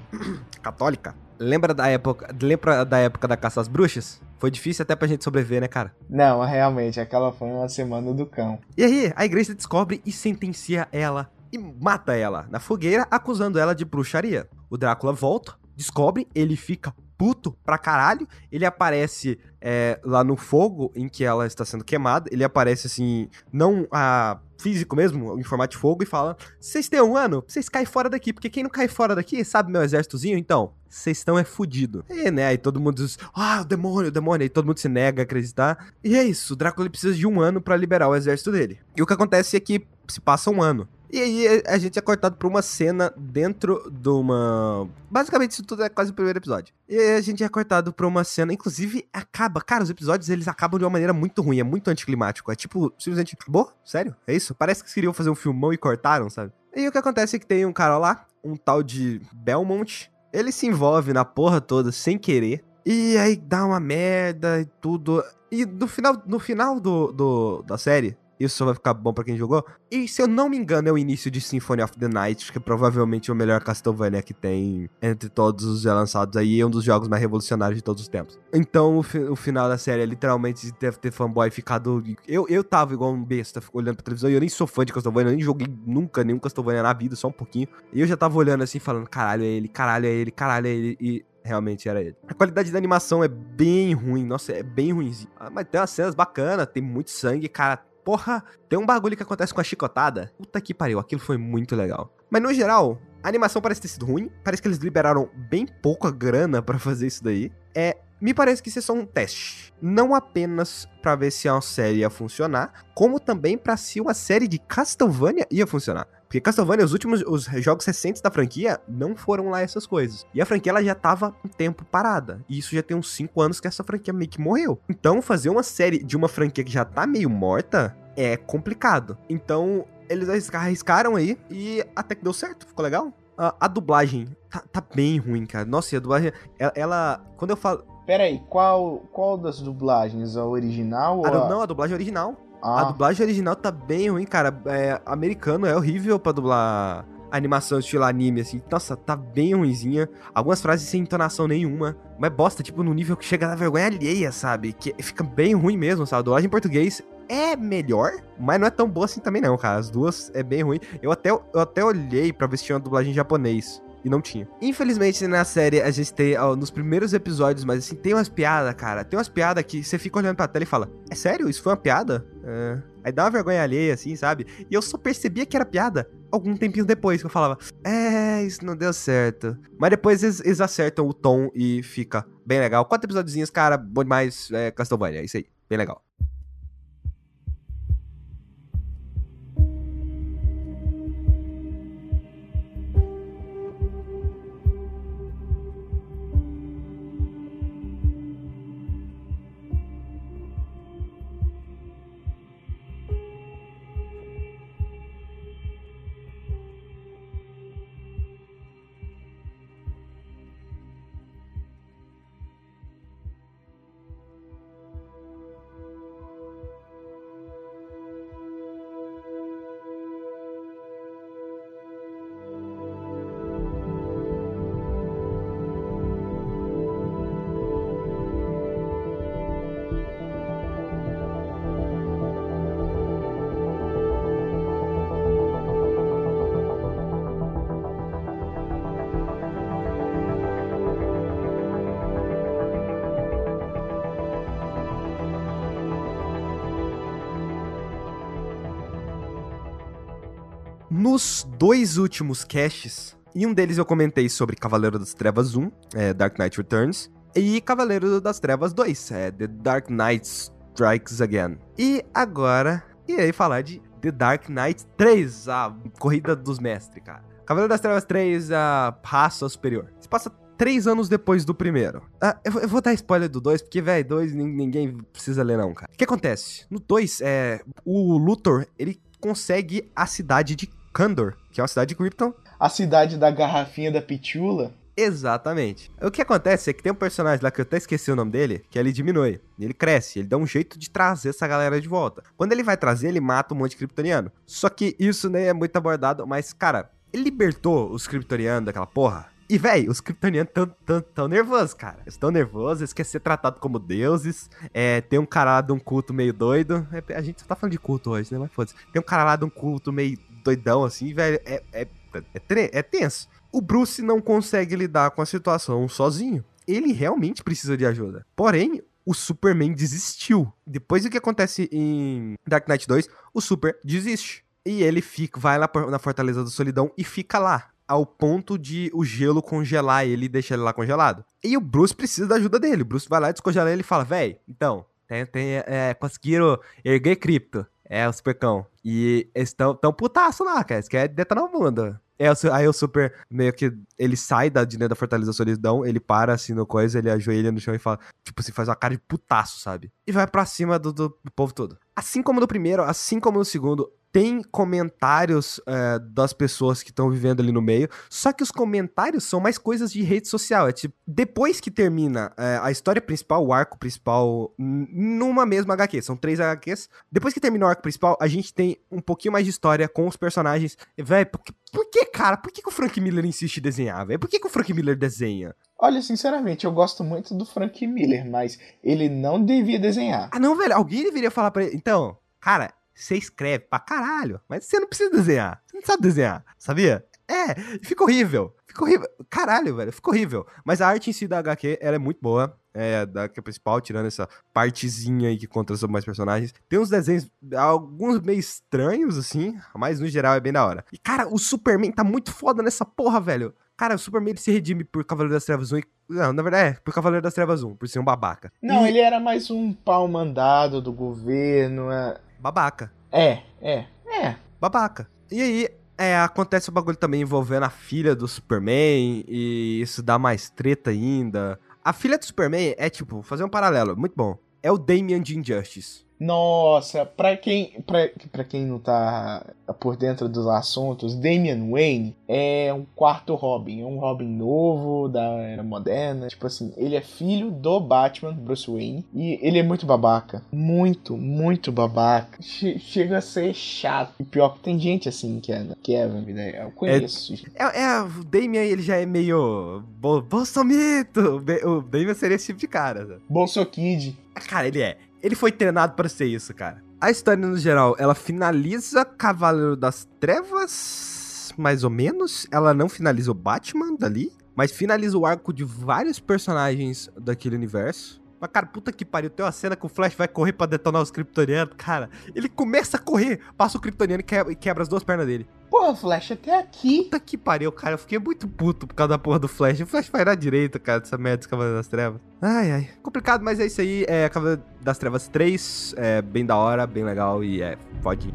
católica. Lembra da época, lembra da época da caça às bruxas? Foi difícil até pra gente sobreviver, né, cara? Não, realmente, aquela foi uma semana do cão. E aí, a igreja descobre e sentencia ela e mata ela na fogueira, acusando ela de bruxaria. O Drácula volta, descobre, ele fica puto pra caralho. Ele aparece é, lá no fogo em que ela está sendo queimada. Ele aparece assim, não a físico mesmo, em formato de fogo, e fala: Vocês têm um ano? Vocês caem fora daqui, porque quem não cai fora daqui, sabe meu exércitozinho? Então, vocês estão é fudido. E, né, aí todo mundo diz: Ah, o demônio, o demônio. Aí todo mundo se nega a acreditar. E é isso, o Drácula precisa de um ano pra liberar o exército dele. E o que acontece é que se passa um ano. E aí a gente é cortado pra uma cena dentro de uma. Basicamente, isso tudo é quase o primeiro episódio. E aí a gente é cortado pra uma cena. Inclusive, acaba. Cara, os episódios eles acabam de uma maneira muito ruim, é muito anticlimático. É tipo, simplesmente, acabou? Sério? É isso? Parece que queriam fazer um filmão e cortaram, sabe? E o que acontece é que tem um cara lá, um tal de Belmont. Ele se envolve na porra toda sem querer. E aí dá uma merda e tudo. E no final, no final do, do, da série, isso só vai ficar bom pra quem jogou. E se eu não me engano, é o início de Symphony of the Night, que é provavelmente o melhor Castlevania que tem entre todos os já lançados aí, e um dos jogos mais revolucionários de todos os tempos. Então, o, fi- o final da série é literalmente deve ter fanboy ficado. Eu, eu tava igual um besta, olhando pra televisão, e eu nem sou fã de Castlevania, eu nem joguei nunca nenhum Castlevania na vida, só um pouquinho. E eu já tava olhando assim, falando: caralho, é ele, caralho, é ele, caralho, é ele. E realmente era ele. A qualidade da animação é bem ruim, nossa, é bem ruimzinho. Ah, mas tem umas cenas bacanas, tem muito sangue, cara. Porra, tem um bagulho que acontece com a chicotada. Puta que pariu, aquilo foi muito legal. Mas no geral, a animação parece ter sido ruim. Parece que eles liberaram bem pouca grana pra fazer isso daí. É, me parece que isso é só um teste. Não apenas pra ver se a série ia funcionar, como também pra se uma série de Castlevania ia funcionar. Porque Castlevania, os últimos os jogos recentes da franquia, não foram lá essas coisas. E a franquia ela já tava um tempo parada. E isso já tem uns 5 anos que essa franquia meio que morreu. Então, fazer uma série de uma franquia que já tá meio morta é complicado. Então, eles arrisca- arriscaram aí e até que deu certo, ficou legal. A, a dublagem tá, tá bem ruim, cara. Nossa, e a dublagem, ela, ela- quando eu falo. Pera aí, qual, qual das dublagens? A original Ah, ou não, a... não, a dublagem original. A Ah, dublagem original tá bem ruim, cara. É, americano é horrível pra dublar animação estilo anime, assim. Nossa, tá bem ruimzinha. Algumas frases sem entonação nenhuma. Mas bosta, tipo, no nível que chega na vergonha alheia, sabe? Que fica bem ruim mesmo, sabe? A dublagem em português é melhor, mas não é tão boa assim também não, cara. As duas é bem ruim. Eu até, eu até olhei pra ver se tinha uma dublagem em japonês. E não tinha. Infelizmente, na série, a gente tem, ó, nos primeiros episódios, mas assim, tem umas piadas, cara. Tem umas piadas que você fica olhando pra tela e fala: É sério? Isso foi uma piada? É. Aí dá uma vergonha alheia, assim, sabe? E eu só percebia que era piada algum tempinho depois, que eu falava: É, isso não deu certo. Mas depois eles, eles acertam o tom e fica bem legal. Quatro episódios, cara, bom demais. É Castlevania, é isso aí. Bem legal. Dois últimos caches, em um deles eu comentei sobre Cavaleiro das Trevas 1, é, Dark Knight Returns, e Cavaleiro das Trevas 2, é, The Dark Knight Strikes Again. E agora, irei falar de The Dark Knight 3, a Corrida dos Mestres, cara. Cavaleiro das Trevas 3, a raça superior. Se passa três anos depois do primeiro. Ah, eu, eu vou dar spoiler do 2, porque, velho, 2 ninguém precisa ler não, cara. O que acontece? No 2, é, o Luthor, ele consegue a cidade de Kandor, que é uma cidade de Krypton. A cidade da garrafinha da pitula. Exatamente. O que acontece é que tem um personagem lá que eu até esqueci o nome dele, que ele diminui. Ele cresce, ele dá um jeito de trazer essa galera de volta. Quando ele vai trazer, ele mata um monte de kryptoniano. Só que isso nem é muito abordado, mas, cara, ele libertou os kryptonianos daquela porra. E, véi, os kryptonianos tão, tão, tão nervosos, cara. Eles tão nervosos, eles querem ser tratados como deuses. É, tem um cara lá de um culto meio doido. É, a gente só tá falando de culto hoje, né? Mas foda-se. Tem um cara lá de um culto meio doidão, assim, velho. É, é, é, é tenso. O Bruce não consegue lidar com a situação sozinho. Ele realmente precisa de ajuda. Porém, o Superman desistiu. Depois do que acontece em Dark Knight 2, o Super desiste. E ele fica, vai lá na Fortaleza da Solidão e fica lá. Ao ponto de o gelo congelar ele e deixar ele lá congelado. E o Bruce precisa da ajuda dele. O Bruce vai lá, descongela ele e fala: Véi, então, tem, tem, é, conseguiram erguer cripto. É, o Supercão. E eles estão tão putaço lá, cara. Eles querem detonar o mundo. É, aí o Super, meio que, ele sai da, de dentro da Fortaleza da Solidão, ele para assim no coisa, ele ajoelha no chão e fala, tipo assim, faz uma cara de putaço, sabe? E vai pra cima do, do povo todo. Assim como no primeiro, assim como no segundo, tem comentários é, das pessoas que estão vivendo ali no meio, só que os comentários são mais coisas de rede social. É tipo, depois que termina é, a história principal, o arco principal, numa mesma HQ, são três HQs. Depois que termina o arco principal, a gente tem um pouquinho mais de história com os personagens. Véi, por, que- por que, cara? Por que, que o Frank Miller insiste em desenhar, velho? Por que, que o Frank Miller desenha? Olha, sinceramente, eu gosto muito do Frank Miller, mas ele não devia desenhar. Ah, não, velho, alguém deveria falar pra ele. Então, cara, você escreve pra caralho, mas você não precisa desenhar. Você não sabe desenhar, sabia? É, fica horrível. Fica horrível. Caralho, velho, fica horrível. Mas a arte em si da HQ, ela é muito boa. É, da HQ principal, tirando essa partezinha aí que conta sobre mais personagens. Tem uns desenhos, alguns meio estranhos, assim, mas no geral é bem da hora. E, cara, o Superman tá muito foda nessa porra, velho. Cara, o Superman ele se redime por Cavaleiro das Trevas 1 e... Não, na verdade é, por Cavaleiro das Trevas 1, por ser um babaca. Não, E- ele era mais um pau mandado do governo. Babaca. É, é, é. babaca. E aí, é, acontece o bagulho também envolvendo a filha do Superman, e isso dá mais treta ainda. A filha do Superman é tipo, fazer um paralelo, muito bom. É o Damian de Injustice. Nossa, pra quem, pra, pra quem não tá por dentro dos assuntos, Damian Wayne é um quarto Robin. É um Robin novo, da era moderna. Tipo assim, ele é filho do Batman, Bruce Wayne. E ele é muito babaca. Muito, muito babaca. Che- chega a ser chato. E pior que tem gente assim que é, que é, né? Eu conheço. É, é, o Damian, ele já é meio... Bo Bolsomito! O Damian seria esse tipo de cara, sabe? Bolso Kid. Cara, ele é. Ele foi treinado pra ser isso, cara. A história, no geral, ela finaliza Cavaleiro das Trevas. mais ou menos. Ela não finaliza o Batman dali, mas finaliza o arco de vários personagens daquele universo. Mas, cara, puta que pariu. Tem uma cena que o Flash vai correr pra detonar os Kryptonianos. Cara, ele começa a correr, passa o Kryptoniano e quebra, e quebra as duas pernas dele. Porra, Flash, até aqui. Puta que pariu, cara. Eu fiquei muito puto por causa da porra do Flash. O Flash vai na direita, cara, dessa merda dos Cavaleiros das Trevas. Ai, ai. Complicado, mas é isso aí. É Cavaleiro das Trevas 3. É bem da hora, bem legal e é pode.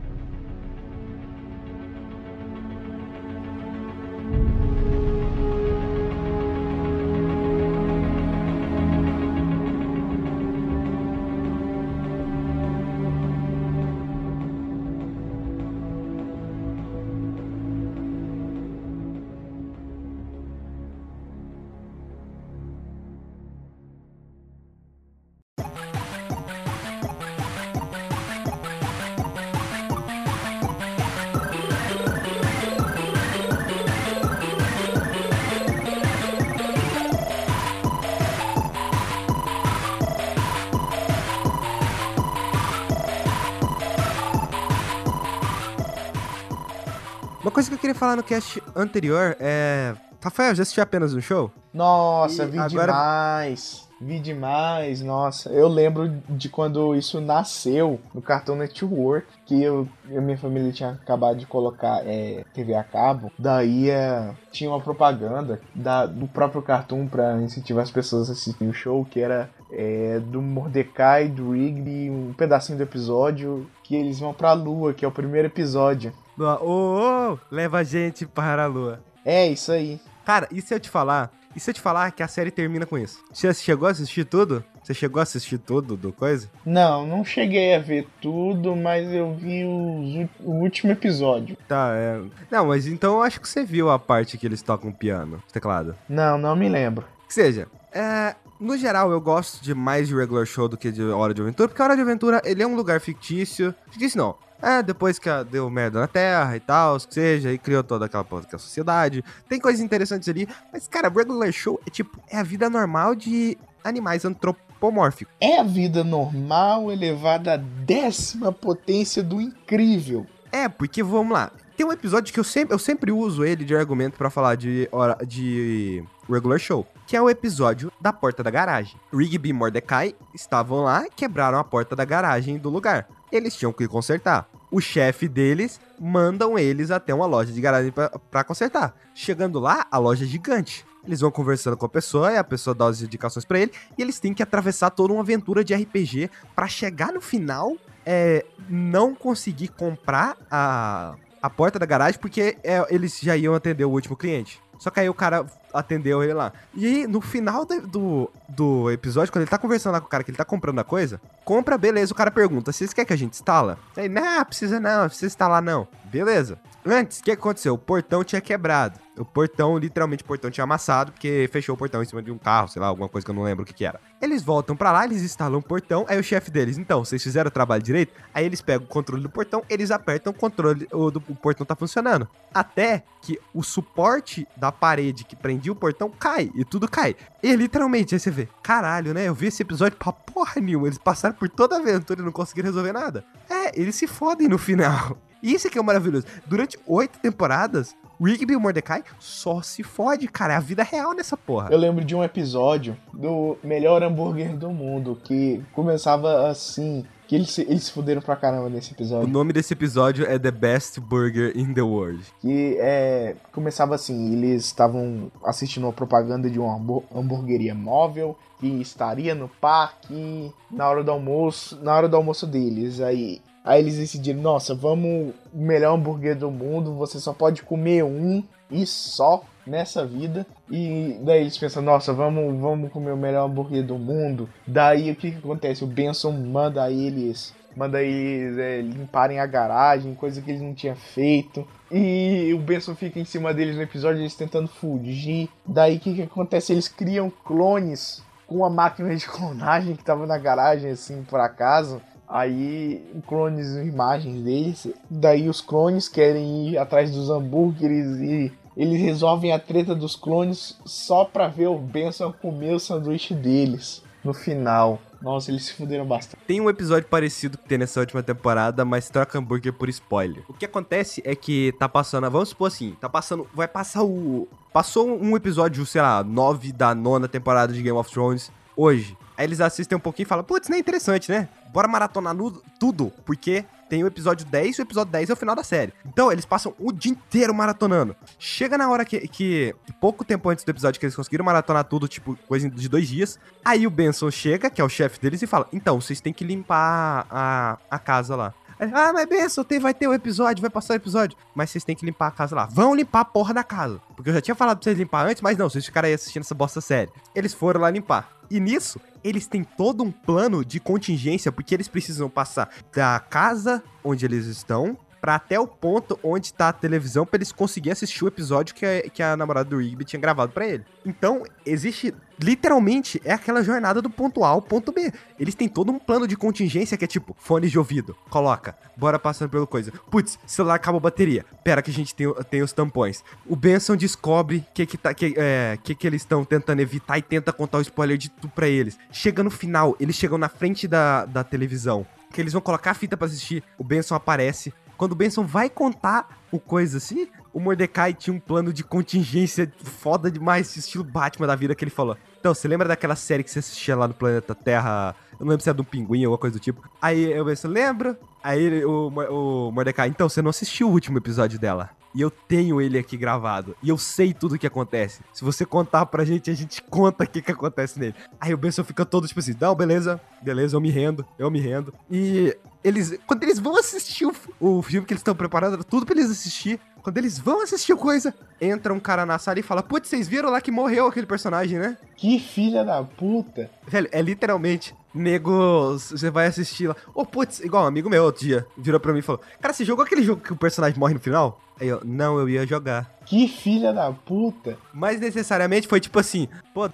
Falar no cast anterior é. Rafael, já assistiu apenas um show? Nossa, E vi agora- demais. Vi demais, nossa. Eu lembro de quando isso nasceu no Cartoon Network, que eu e minha família tinha acabado de colocar é, TV a cabo. Daí é, tinha uma propaganda da- do próprio Cartoon pra incentivar as pessoas a assistirem o show, que era é, do Mordecai, do Rigby, um pedacinho do episódio que eles vão pra lua, que é o primeiro episódio. Ô, ô, leva a gente para a lua. É, isso aí. Cara, e se eu te falar? E se eu te falar que a série termina com isso? Você chegou a assistir tudo? Você chegou a assistir tudo do coisa? Não, não cheguei a ver tudo, mas eu vi os o último episódio. Tá, é. Não, mas então eu acho que você viu a parte que eles tocam piano, teclado. Não, não me lembro. Que seja, é, no geral eu gosto de mais de Regular Show do que de Hora de Aventura, porque Hora de Aventura ele é um lugar fictício. Fictício não. É, depois que deu merda na Terra e tal, que seja, e criou toda aquela porra que é a sociedade. Tem coisas interessantes ali, mas, cara, Regular Show é tipo, é a vida normal de animais antropomórficos. É a vida normal elevada à décima potência do incrível. É, porque vamos lá. Tem um episódio que eu sempre, eu sempre uso ele de argumento pra falar de, hora, de regular show, que é o episódio da porta da garagem. Rigby e Mordecai estavam lá, quebraram a porta da garagem do lugar. Eles tinham que consertar. O chefe deles mandam eles até uma loja de garagem pra consertar. Chegando lá, a loja é gigante. Eles vão conversando com a pessoa e a pessoa dá as indicações pra ele e eles têm que atravessar toda uma aventura de RPG pra chegar no final é, não conseguir comprar a, a porta da garagem porque é, eles já iam atender o último cliente. Só que aí o cara atendeu ele lá. E no final do, do, do episódio, quando ele tá conversando lá com o cara que ele tá comprando a coisa, compra, beleza, o cara pergunta, vocês querem que a gente instala? Aí, não, precisa não, precisa instalar não. Beleza. Antes, o que aconteceu? O portão tinha quebrado. O portão, literalmente, o portão tinha amassado, porque fechou o portão em cima de um carro, sei lá, alguma coisa que eu não lembro o que que era. Eles voltam pra lá, eles instalam o portão, aí o chefe deles, então, vocês fizeram o trabalho direito? Aí eles pegam o controle do portão, eles apertam o controle, o, do, o portão tá funcionando. Até que o suporte da parede que prendia o portão cai, e tudo cai. E literalmente, aí você vê, caralho, né? Eu vi esse episódio pra porra nenhuma, eles passaram por toda a aventura e não conseguiram resolver nada. É, eles se fodem no final. Isso que é maravilhoso. Durante oito temporadas, Rigby e o Mordecai só se fode, cara. É a vida real nessa porra. Eu lembro de um episódio do melhor hambúrguer do mundo, que começava assim. Que eles, se- eles se fuderam pra caramba nesse O episódio. nome desse episódio é The Best Burger in the World. Que é. Começava assim, eles estavam assistindo uma propaganda de uma hamburgueria móvel que estaria no parque na hora do almoço. Na hora do almoço deles. Aí. Aí eles decidiram, nossa, vamos. O melhor hambúrguer do mundo, você só pode comer um e só nessa vida. E daí eles pensam, nossa, vamos, vamos comer o melhor hambúrguer do mundo. Daí o que, que acontece? O Benson manda eles. Manda eles é, limparem a garagem, coisa que eles não tinham feito. E o Benson fica em cima deles no episódio, eles tentando fugir. Daí o que, que acontece? Eles criam clones com uma máquina de clonagem que tava na garagem, assim, por acaso. Aí, clones, imagens deles. Daí os clones querem ir atrás dos hambúrgueres e eles resolvem a treta dos clones só pra ver o Benson comer o sanduíche deles. no final. Nossa, eles se fuderam bastante. Tem um episódio parecido que tem nessa última temporada, mas troca hambúrguer por spoiler. O que acontece é que tá passando, vamos supor assim, tá passando, vai passar o... Passou um episódio, sei lá, 9 da nona temporada de Game of Thrones hoje. Aí eles assistem um pouquinho e falam, putz, não é interessante, né? Bora maratonar tudo, porque tem o episódio 10 e o episódio 10 é o final da série. Então, eles passam o dia inteiro maratonando. Chega na hora que, que pouco tempo antes do episódio que eles conseguiram maratonar tudo, tipo, coisa de dois dias. Aí o Benson chega, que é o chefe deles, e fala: Então, vocês têm que limpar a, a casa lá. Ah, mas Benson, tem, vai ter o episódio, vai passar o episódio. Mas vocês têm que limpar a casa lá. Vão limpar a porra da casa. Porque eu já tinha falado pra vocês limpar antes, mas não, vocês ficaram aí assistindo essa bosta série. Eles foram lá limpar. E nisso, eles têm todo um plano de contingência, porque eles precisam passar da casa onde eles estão pra até o ponto onde tá a televisão pra eles conseguirem assistir o episódio que a, que a namorada do Rigby tinha gravado pra ele. Então, existe literalmente é aquela jornada do ponto A ao ponto B. Eles têm todo um plano de contingência que é tipo fone de ouvido, coloca, bora passando pelo coisa. Putz, celular acabou a bateria. Pera que a gente tem, tem os tampões. O Benson descobre que que tá que, é, que, que eles estão tentando evitar e tenta contar o spoiler de tudo pra eles. Chega no final, eles chegam na frente da, da televisão, que eles vão colocar a fita pra assistir. O Benson aparece. Quando o Benson vai contar o coisa assim, o Mordecai tinha um plano de contingência foda demais, estilo Batman da vida que ele falou. Então, você lembra daquela série que você assistia lá no planeta Terra? Eu não lembro se era um pinguim ou alguma coisa do tipo. Aí eu penso, lembro? Aí o, o Mordecai, então, você não assistiu o último episódio dela. E eu tenho ele aqui gravado. E eu sei tudo o que acontece. Se você contar pra gente, a gente conta o que, que acontece nele. Aí o Benson fica todo tipo assim: não, beleza, beleza, eu me rendo, eu me rendo. E eles, quando eles vão assistir o, o filme que eles estão preparando, tudo pra eles assistir. Quando eles vão assistir coisa, entra um cara na sala e fala: Putz, vocês viram lá que morreu aquele personagem, né? Que filha da puta. Velho, é literalmente. Nego, você vai assistir lá. Ô, putz, igual um amigo meu outro dia virou pra mim e falou: Cara, você jogou aquele jogo que o personagem morre no final? Aí eu, não, eu ia jogar. Que filha da puta. Mas necessariamente foi tipo assim: Pô,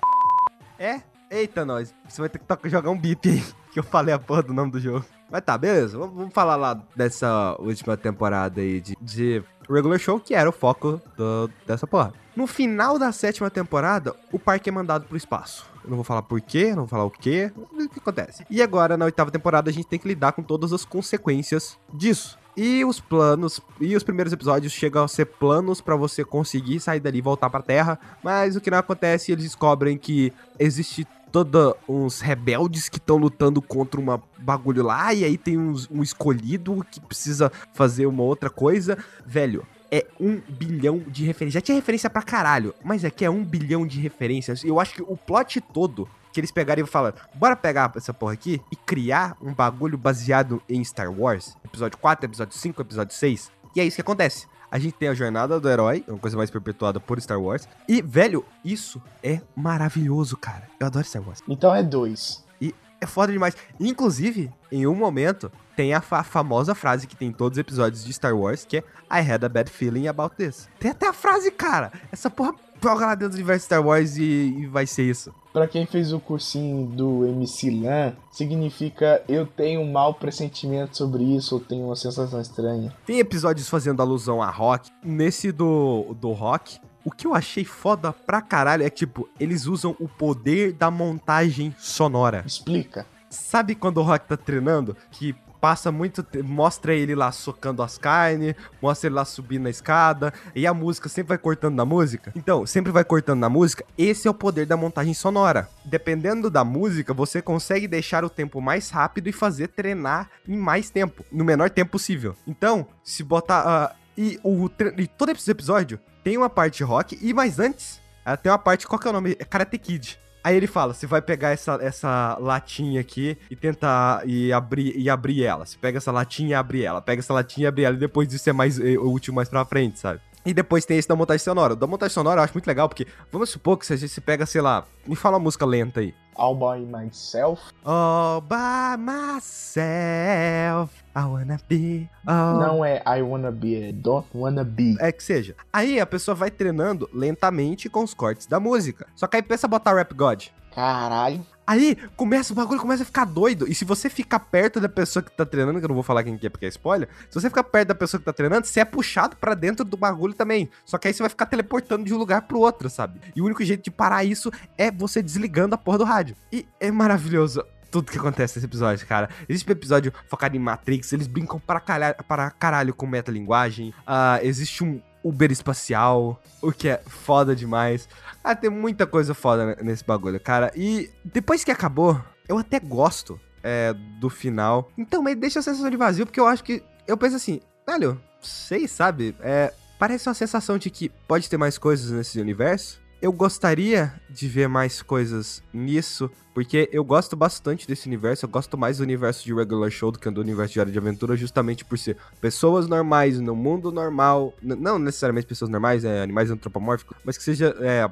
é? Eita, nós. Você vai ter que jogar um bip aí. (laughs) Que eu falei a porra do nome do jogo. Mas tá, beleza. Vamos, vamos falar lá dessa última temporada aí de, de Regular Show, que era o foco do- dessa porra. No final da sétima temporada, o parque é mandado pro espaço. Não vou falar por quê, não vou falar o quê, o que acontece. E agora, na oitava temporada, a gente tem que lidar com todas as consequências disso. E os planos, e os primeiros episódios chegam a ser planos pra você conseguir sair dali e voltar pra Terra, mas o que não acontece, eles descobrem que existe toda uns rebeldes que estão lutando contra uma bagulho lá, e aí tem uns- um escolhido que precisa fazer uma outra coisa. Velho, é um bilhão de referências. Já tinha referência pra caralho, mas aqui é um bilhão de referências. Eu acho que o plot todo que eles pegaram e falaram, bora pegar essa porra aqui e criar um bagulho baseado em Star Wars. Episódio 4, episódio 5, episódio 6. E é isso que acontece. A gente tem a jornada do herói, uma coisa mais perpetuada por Star Wars. E, velho, isso é maravilhoso, cara. Eu adoro Star Wars. Então é dois. E é foda demais. Inclusive, em um momento, tem a fa- famosa frase que tem em todos os episódios de Star Wars, que é I had a bad feeling about this. Tem até a frase, cara. Essa porra joga lá dentro do universo Star Wars e, e vai ser isso. Pra quem fez o cursinho do MC Lan, significa eu tenho um mau pressentimento sobre isso, ou tenho uma sensação estranha. Tem episódios fazendo alusão a rock. Nesse do, do rock, o que eu achei foda pra caralho é que, tipo, eles usam o poder da montagem sonora. Explica. Sabe quando o Rock tá treinando? Que passa muito. Mostra ele lá socando as carnes, mostra ele lá subindo a escada, e a música sempre vai cortando na música. Então, sempre vai cortando na música. Esse é o poder da montagem sonora. Dependendo da música, você consegue deixar o tempo mais rápido e fazer treinar em mais tempo, no menor tempo possível. Então, se botar. ah, e, o, e todo esse episódio tem uma parte rock, e mais antes, ah, tem uma parte. Qual que é o nome? É Karate Kid. Aí ele fala, você vai pegar essa, essa latinha aqui e tentar e abrir, e abrir ela. Você pega essa latinha e abre ela. Pega essa latinha e abre ela. E depois disso é mais é, útil mais pra frente, sabe? E depois tem esse da montagem sonora. O da montagem sonora eu acho muito legal, porque vamos supor que se a gente se pega, sei lá, me fala uma música lenta aí. All by myself. All by myself, I wanna be. Oh. Não é I wanna be, é don't wanna be. É que seja. Aí a pessoa vai treinando lentamente com os cortes da música. Só que aí pensa botar Rap God. Caralho. Aí começa o bagulho, começa a ficar doido. E se você ficar perto da pessoa que tá treinando, que eu não vou falar quem que é porque é spoiler, se você ficar perto da pessoa que tá treinando, você é puxado pra dentro do bagulho também. Só que aí você vai ficar teleportando de um lugar pro outro, sabe? E o único jeito de parar isso é você desligando a porra do rádio. E é maravilhoso. Tudo que acontece nesse episódio, cara. Existe um episódio focado em Matrix, eles brincam para caralho, para caralho com metalinguagem. Ah, existe um Uber espacial, o que é foda demais. Ah, tem muita coisa foda ne- nesse bagulho, cara. E depois que acabou, eu até gosto é, do final. Então, mas deixa a sensação de vazio, porque eu acho que. Eu penso assim, velho, sei, sabe? É, parece uma sensação de que pode ter mais coisas nesse universo. Eu gostaria de ver mais coisas nisso, porque eu gosto bastante desse universo. Eu gosto mais do universo de Regular Show do que do universo de Hora de Aventura, justamente por ser pessoas normais no mundo normal. Não necessariamente pessoas normais, é, animais antropomórficos, mas que seja é,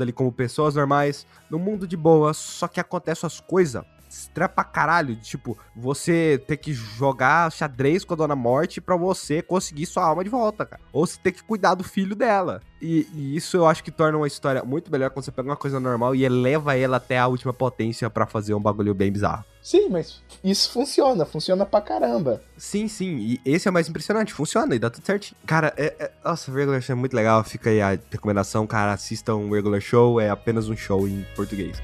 ali como pessoas normais, no mundo de boa, só que acontecem as coisas estranha pra caralho. Tipo, você ter que jogar xadrez com a Dona Morte pra você conseguir sua alma de volta, cara. Ou você ter que cuidar do filho dela. E, e isso eu acho que torna uma história muito melhor quando você pega uma coisa normal e eleva ela até a última potência pra fazer um bagulho bem bizarro. Sim, mas isso funciona, funciona pra caramba. Sim, sim, e esse é o mais impressionante, funciona e dá tudo certinho. Cara, é, é- nossa, o Regular Show é muito legal, fica aí a recomendação, cara, assistam o Regular Show, é apenas um show em português.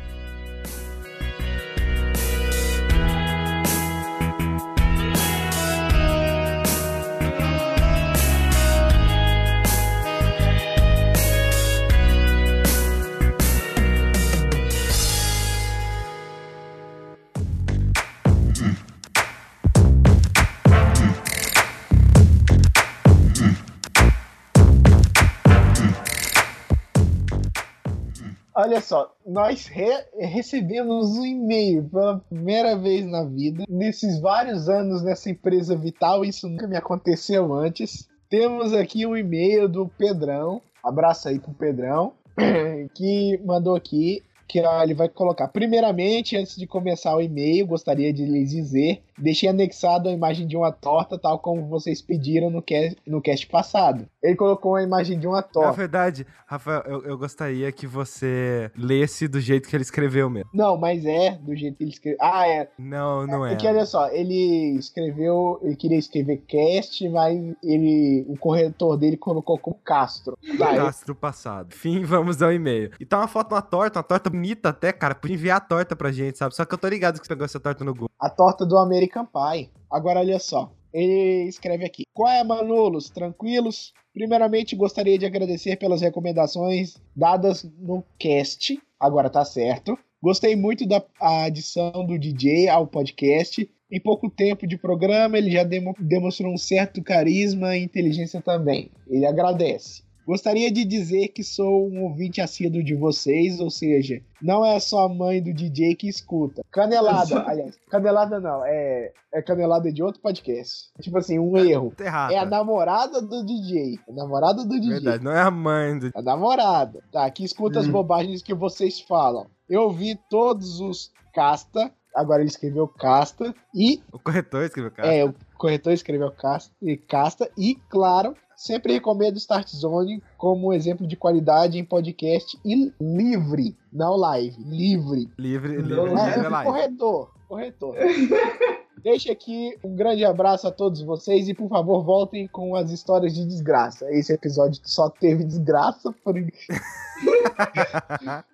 Olha só, nós re- recebemos um e-mail pela primeira vez na vida. Nesses vários anos nessa empresa vital, isso nunca me aconteceu antes. Temos aqui um e-mail do Pedrão. Abraço aí pro Pedrão. (clears throat) Que mandou aqui que ó, ele vai colocar. Primeiramente, antes de começar o e-mail, gostaria de lhes dizer: deixei anexado a imagem de uma torta, tal como vocês pediram no cast, no cast passado. Ele colocou a imagem de uma Na torta. verdade, Rafael, eu, eu gostaria que você lesse do jeito que ele escreveu mesmo. Não, mas é do jeito que ele escreveu. Ah, é. Não, não é. Porque olha só, ele escreveu, ele queria escrever cast, mas ele, o corretor dele colocou como Castro. Eu- Cadastro passado. Enfim, vamos ao e-mail. E tá uma foto de uma torta, uma torta bonita até, cara. Podia enviar a torta pra gente, sabe? Só que eu tô ligado que você pegou essa torta no Google. a torta do Pie. Agora olha só, ele escreve aqui: Qual é, Manolos? Tranquilos? Primeiramente, gostaria de agradecer pelas recomendações dadas no cast. Agora tá certo. Gostei muito da adição do DJ ao podcast. Em pouco tempo de programa, ele já demo- demonstrou um certo carisma e inteligência também. Ele agradece. Gostaria de dizer que sou um ouvinte assíduo de vocês, ou seja, não é só a mãe do DJ que escuta. Canelada, (laughs) aliás, canelada não, é, é canelada de outro podcast. Tipo assim, um erro. Tá errado. É a namorada do DJ. A namorada do DJ. Verdade, não é a mãe do. A namorada. Tá, que escuta as Hum. bobagens que vocês falam. Eu vi todos os casta. Agora ele escreveu casta. E O corretor escreveu, cara. é, o corretor escreveu casta e, casta, e claro, sempre recomendo Start Zone como um exemplo de qualidade em podcast e livre, não live, livre. Livre, livre, Não, livre, É, é live. corretor, corretor. (laughs) Deixa aqui um grande abraço a todos vocês e por favor voltem com as histórias de desgraça. Esse episódio só teve desgraça, por... (laughs)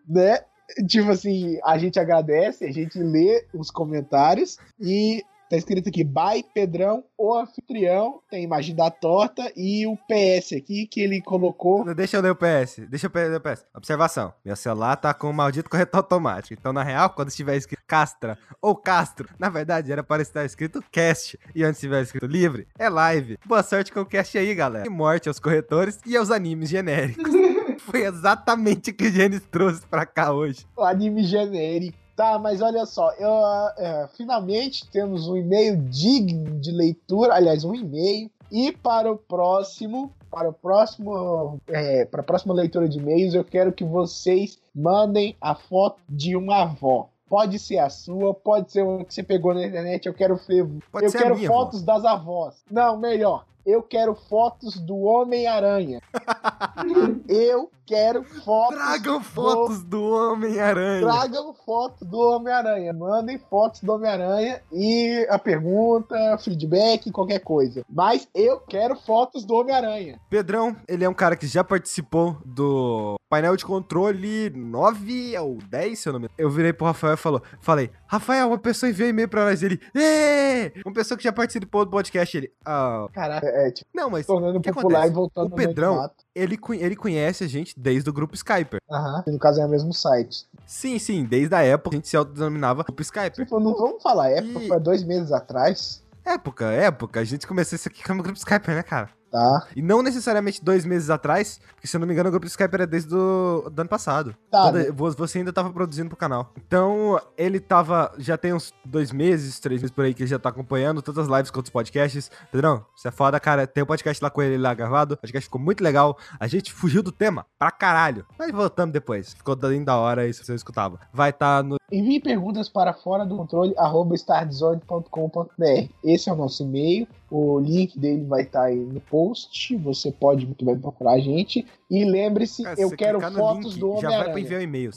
né? Tipo assim, a gente agradece, a gente lê os comentários e tá escrito aqui, by Pedrão, o anfitrião, tem imagem da torta e o PS aqui que ele colocou. Deixa eu ler o PS. Deixa eu ler o PS. Observação. Meu celular tá com o maldito corretor automático. Então, na real, quando estiver escrito Castra ou Castro, na verdade era para estar escrito cast. E antes estiver escrito livre, é live. Boa sorte com o cast aí, galera. E morte aos corretores e aos animes genéricos. (laughs) Foi exatamente o que o Gênesis trouxe pra cá hoje. o anime genérico. Tá, mas olha só, eu, é, finalmente temos um e-mail digno de leitura, aliás, um e-mail. E para o próximo, para o próximo, é, para a próxima leitura de e-mails, eu quero que vocês mandem a foto de uma avó. Pode ser a sua, pode ser uma que você pegou na internet. Eu quero ver. Pode eu ser a quero minha, fotos das avós. Não, melhor. Eu quero fotos do Homem-Aranha. (laughs) eu quero fotos. Tragam do- fotos do Homem-Aranha. Tragam fotos do Homem-Aranha. Mandem fotos do Homem-Aranha e a pergunta, feedback, qualquer coisa. Mas eu quero fotos do Homem-Aranha. Pedrão, ele é um cara que já participou do painel de controle 9 ou 10, se eu não me engano. Eu virei pro Rafael e falou, falei, Rafael, uma pessoa enviou e-mail pra nós. Ele, Ê! Uma pessoa que já participou do podcast. Ele, ah, Caraca, é tipo, não, mas tornando o que popular acontece? e voltando O Pedrão- ele, ele conhece a gente desde o grupo Skyper. Aham. No caso é o mesmo site. Sim, sim, desde a época a gente se autodenominava grupo Skyper. Tipo, não vamos falar época, E- foi dois meses atrás. Época, época, a gente começou isso aqui como grupo Skyper, né, cara? Tá. E não necessariamente dois meses atrás, porque se eu não me engano o grupo Skyper é desde do, do ano passado. Tá. Quando vo- você ainda tava produzindo pro canal. Então, ele tava. Já tem uns dois meses, três meses por aí que ele já tá acompanhando todas as lives com outros podcasts. Pedrão, você é foda, cara. Tem um podcast lá com ele lá gravado. O podcast ficou muito legal. A gente fugiu do tema pra caralho. Mas voltamos depois. Ficou bem da hora isso você escutava. Vai estar no. Envie perguntas para fora do controle, arroba startzone.com.br. Esse é o nosso e-mail. O link dele vai estar aí no post. Você pode muito bem procurar a gente. E lembre-se, eu quero fotos link, do Já vai Homem-Aranha. enviar o e-mail.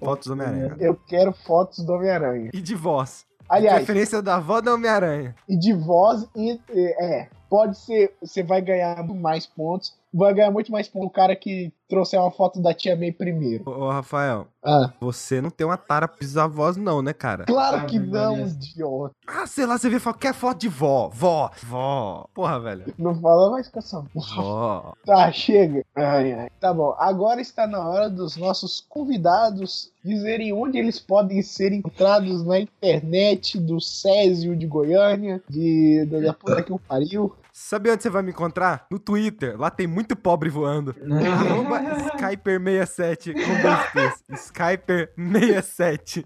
Fotos do Homem-Aranha. Eu quero fotos do Homem-Aranha. E de voz. Aliás, Preferência da avó do Homem-Aranha. e de voz, e, é, pode ser, você vai ganhar mais pontos. Vai ganhar muito mais pontos o cara que trouxer uma foto da tia May primeiro. Ô, Rafael, Ah, você não tem uma tara bisavós, não, né, cara? claro Ah, que não, Maria. idiota. Ah, sei lá, você vê e fala, quer foto de vó, vó, vó. Porra, velho. Não fala mais com essa Vó. Tá, chega. Ai, ai. Tá bom. Agora está na hora dos nossos convidados dizerem onde eles podem ser encontrados na internet do Césio de Goiânia, de da, da puta que o pariu. Sabe onde você vai me encontrar? No Twitter. Lá tem muito pobre voando. Arroba Skyper67 com dois T's. Skyper67.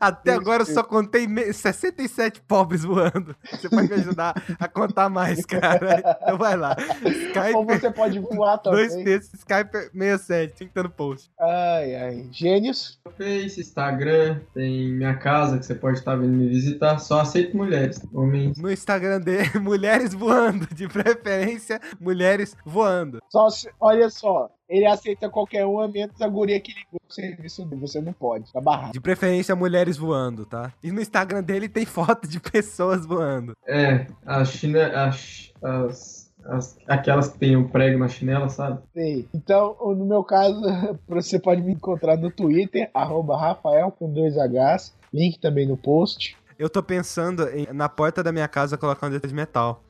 Até agora eu só contei me- 67 pobres voando. Você pode me ajudar a contar mais, cara. Então vai lá. Ou Skyper, você pode voar dois também. T's, Skyper67. Tem que estar no post. Ai, ai. Gênios. Face, Instagram, tem minha casa que você pode estar vindo me visitar. Só aceito mulheres. Homens. No Instagram dele, (laughs) mulheres voando. De preferência, mulheres voando. Só se- olha só. Ele aceita qualquer um, menos a guria que ligou pro serviço dele. Você não pode. Tá barrado. De preferência, mulheres voando, tá? E no Instagram dele tem foto de pessoas voando. É, as chine... as, as, as- aquelas que tem o prego na chinela, sabe? Sei. Então, no meu caso, (laughs) você pode me encontrar no Twitter, arroba Rafael com dois Hs. Link também no post. Eu tô pensando em, na porta da minha casa, colocar um dedo de metal.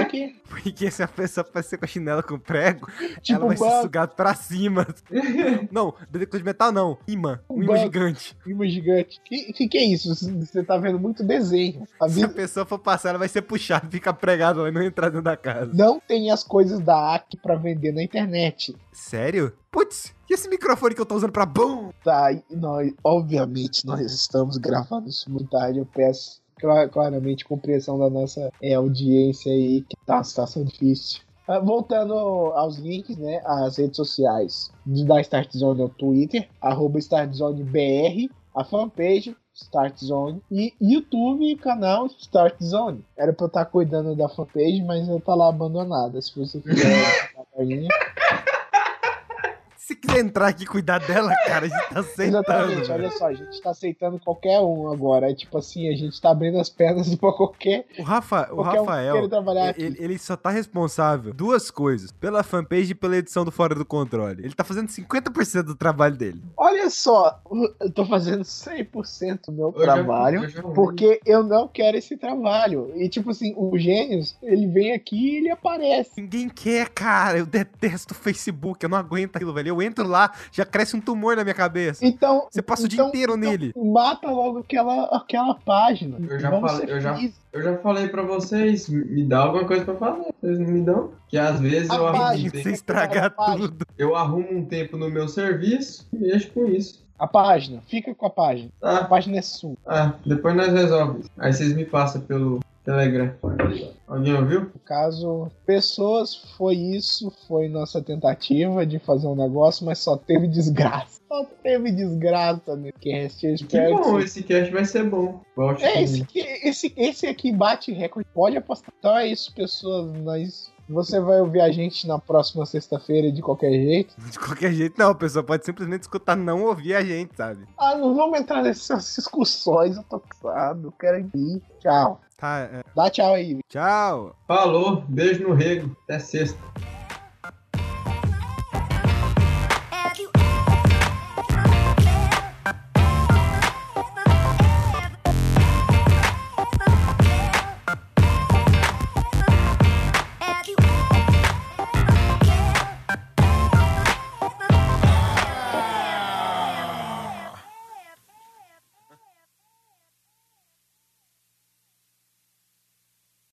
Aqui. (laughs) Porque se a pessoa aparecer com a chinela com prego, Tipo ela vai ser sugada pra cima. (laughs) não, detector de metal não. Imã. Um Um imã gigante. Imã gigante. Que, que que é isso? Você tá vendo muito desenho. Tá Se a vendo? pessoa for passar, ela vai ser puxada, fica pregada lá e não entrar dentro da casa. Não tem as coisas da AC pra vender na internet. Sério? Putz, e esse microfone que eu tô usando pra BUM? Tá, nós, obviamente, nós estamos gravando isso muito tarde. Eu peço claramente compreensão da nossa é, audiência aí, que tá uma situação difícil. Ah, voltando aos links, né? As redes sociais da Start Zone é o Twitter, arroba StartZoneBR, a fanpage Start Zone e YouTube canal Start Zone. Era pra eu estar cuidando da fanpage, mas ela tá lá abandonada. Se você quiser (laughs) olhadinha. Se quiser entrar aqui e cuidar dela, cara, a gente tá (laughs) aceitando. Exatamente, velho. olha só, a gente tá aceitando qualquer um agora. É tipo assim, a gente tá abrindo as pernas (laughs) pra qualquer, O, Rafa, o qualquer um que Rafael, aqui. ele, ele só tá responsável duas coisas: pela fanpage e pela edição do Fora do Controle. Ele tá fazendo 50% do trabalho dele. Olha só, eu tô fazendo 100% do meu Eu já- trabalho. eu já. Porque eu não quero esse trabalho. E tipo assim, o Gênios, ele vem aqui e ele aparece. Ninguém quer, cara. Eu detesto o Facebook. Eu não aguento aquilo, velho. Eu entro lá, já cresce um tumor na minha cabeça. Então. Você passa o dia então- inteiro nele. Mata logo aquela, aquela página. Eu já Vamos falei- eu já-. Eu já falei pra vocês, me dá alguma coisa pra fazer. Vocês não me dão? Que às vezes eu A arrumo, um página. Você tempo, estragar página. tudo. eu arrumo um tempo no meu serviço e deixo com isso. A página, fica com a página. A Tá? página é sua. Ah, depois nós resolvemos. Aí vocês me passam pelo, Telegram. Alguém ouviu? No caso, pessoas, foi isso, foi nossa tentativa de fazer um negócio, mas só teve desgraça. Só teve desgraça nesse cast. Eu Que espero que bom, vocês- esse cast vai ser bom. Volte É, esse, aqui- esse, esse aqui bate recorde, pode apostar. Então é isso, pessoas. Nós, você vai ouvir a gente na próxima sexta-feira de qualquer jeito. De qualquer jeito, não. A pessoa pode simplesmente escutar, não ouvir a gente, sabe? Ah, não vamos entrar nessas discussões, eu tô cansado, quero ir. Tchau. Tá, é. Dá tchau aí. Tchau. Falou, beijo no rego. Até sexta.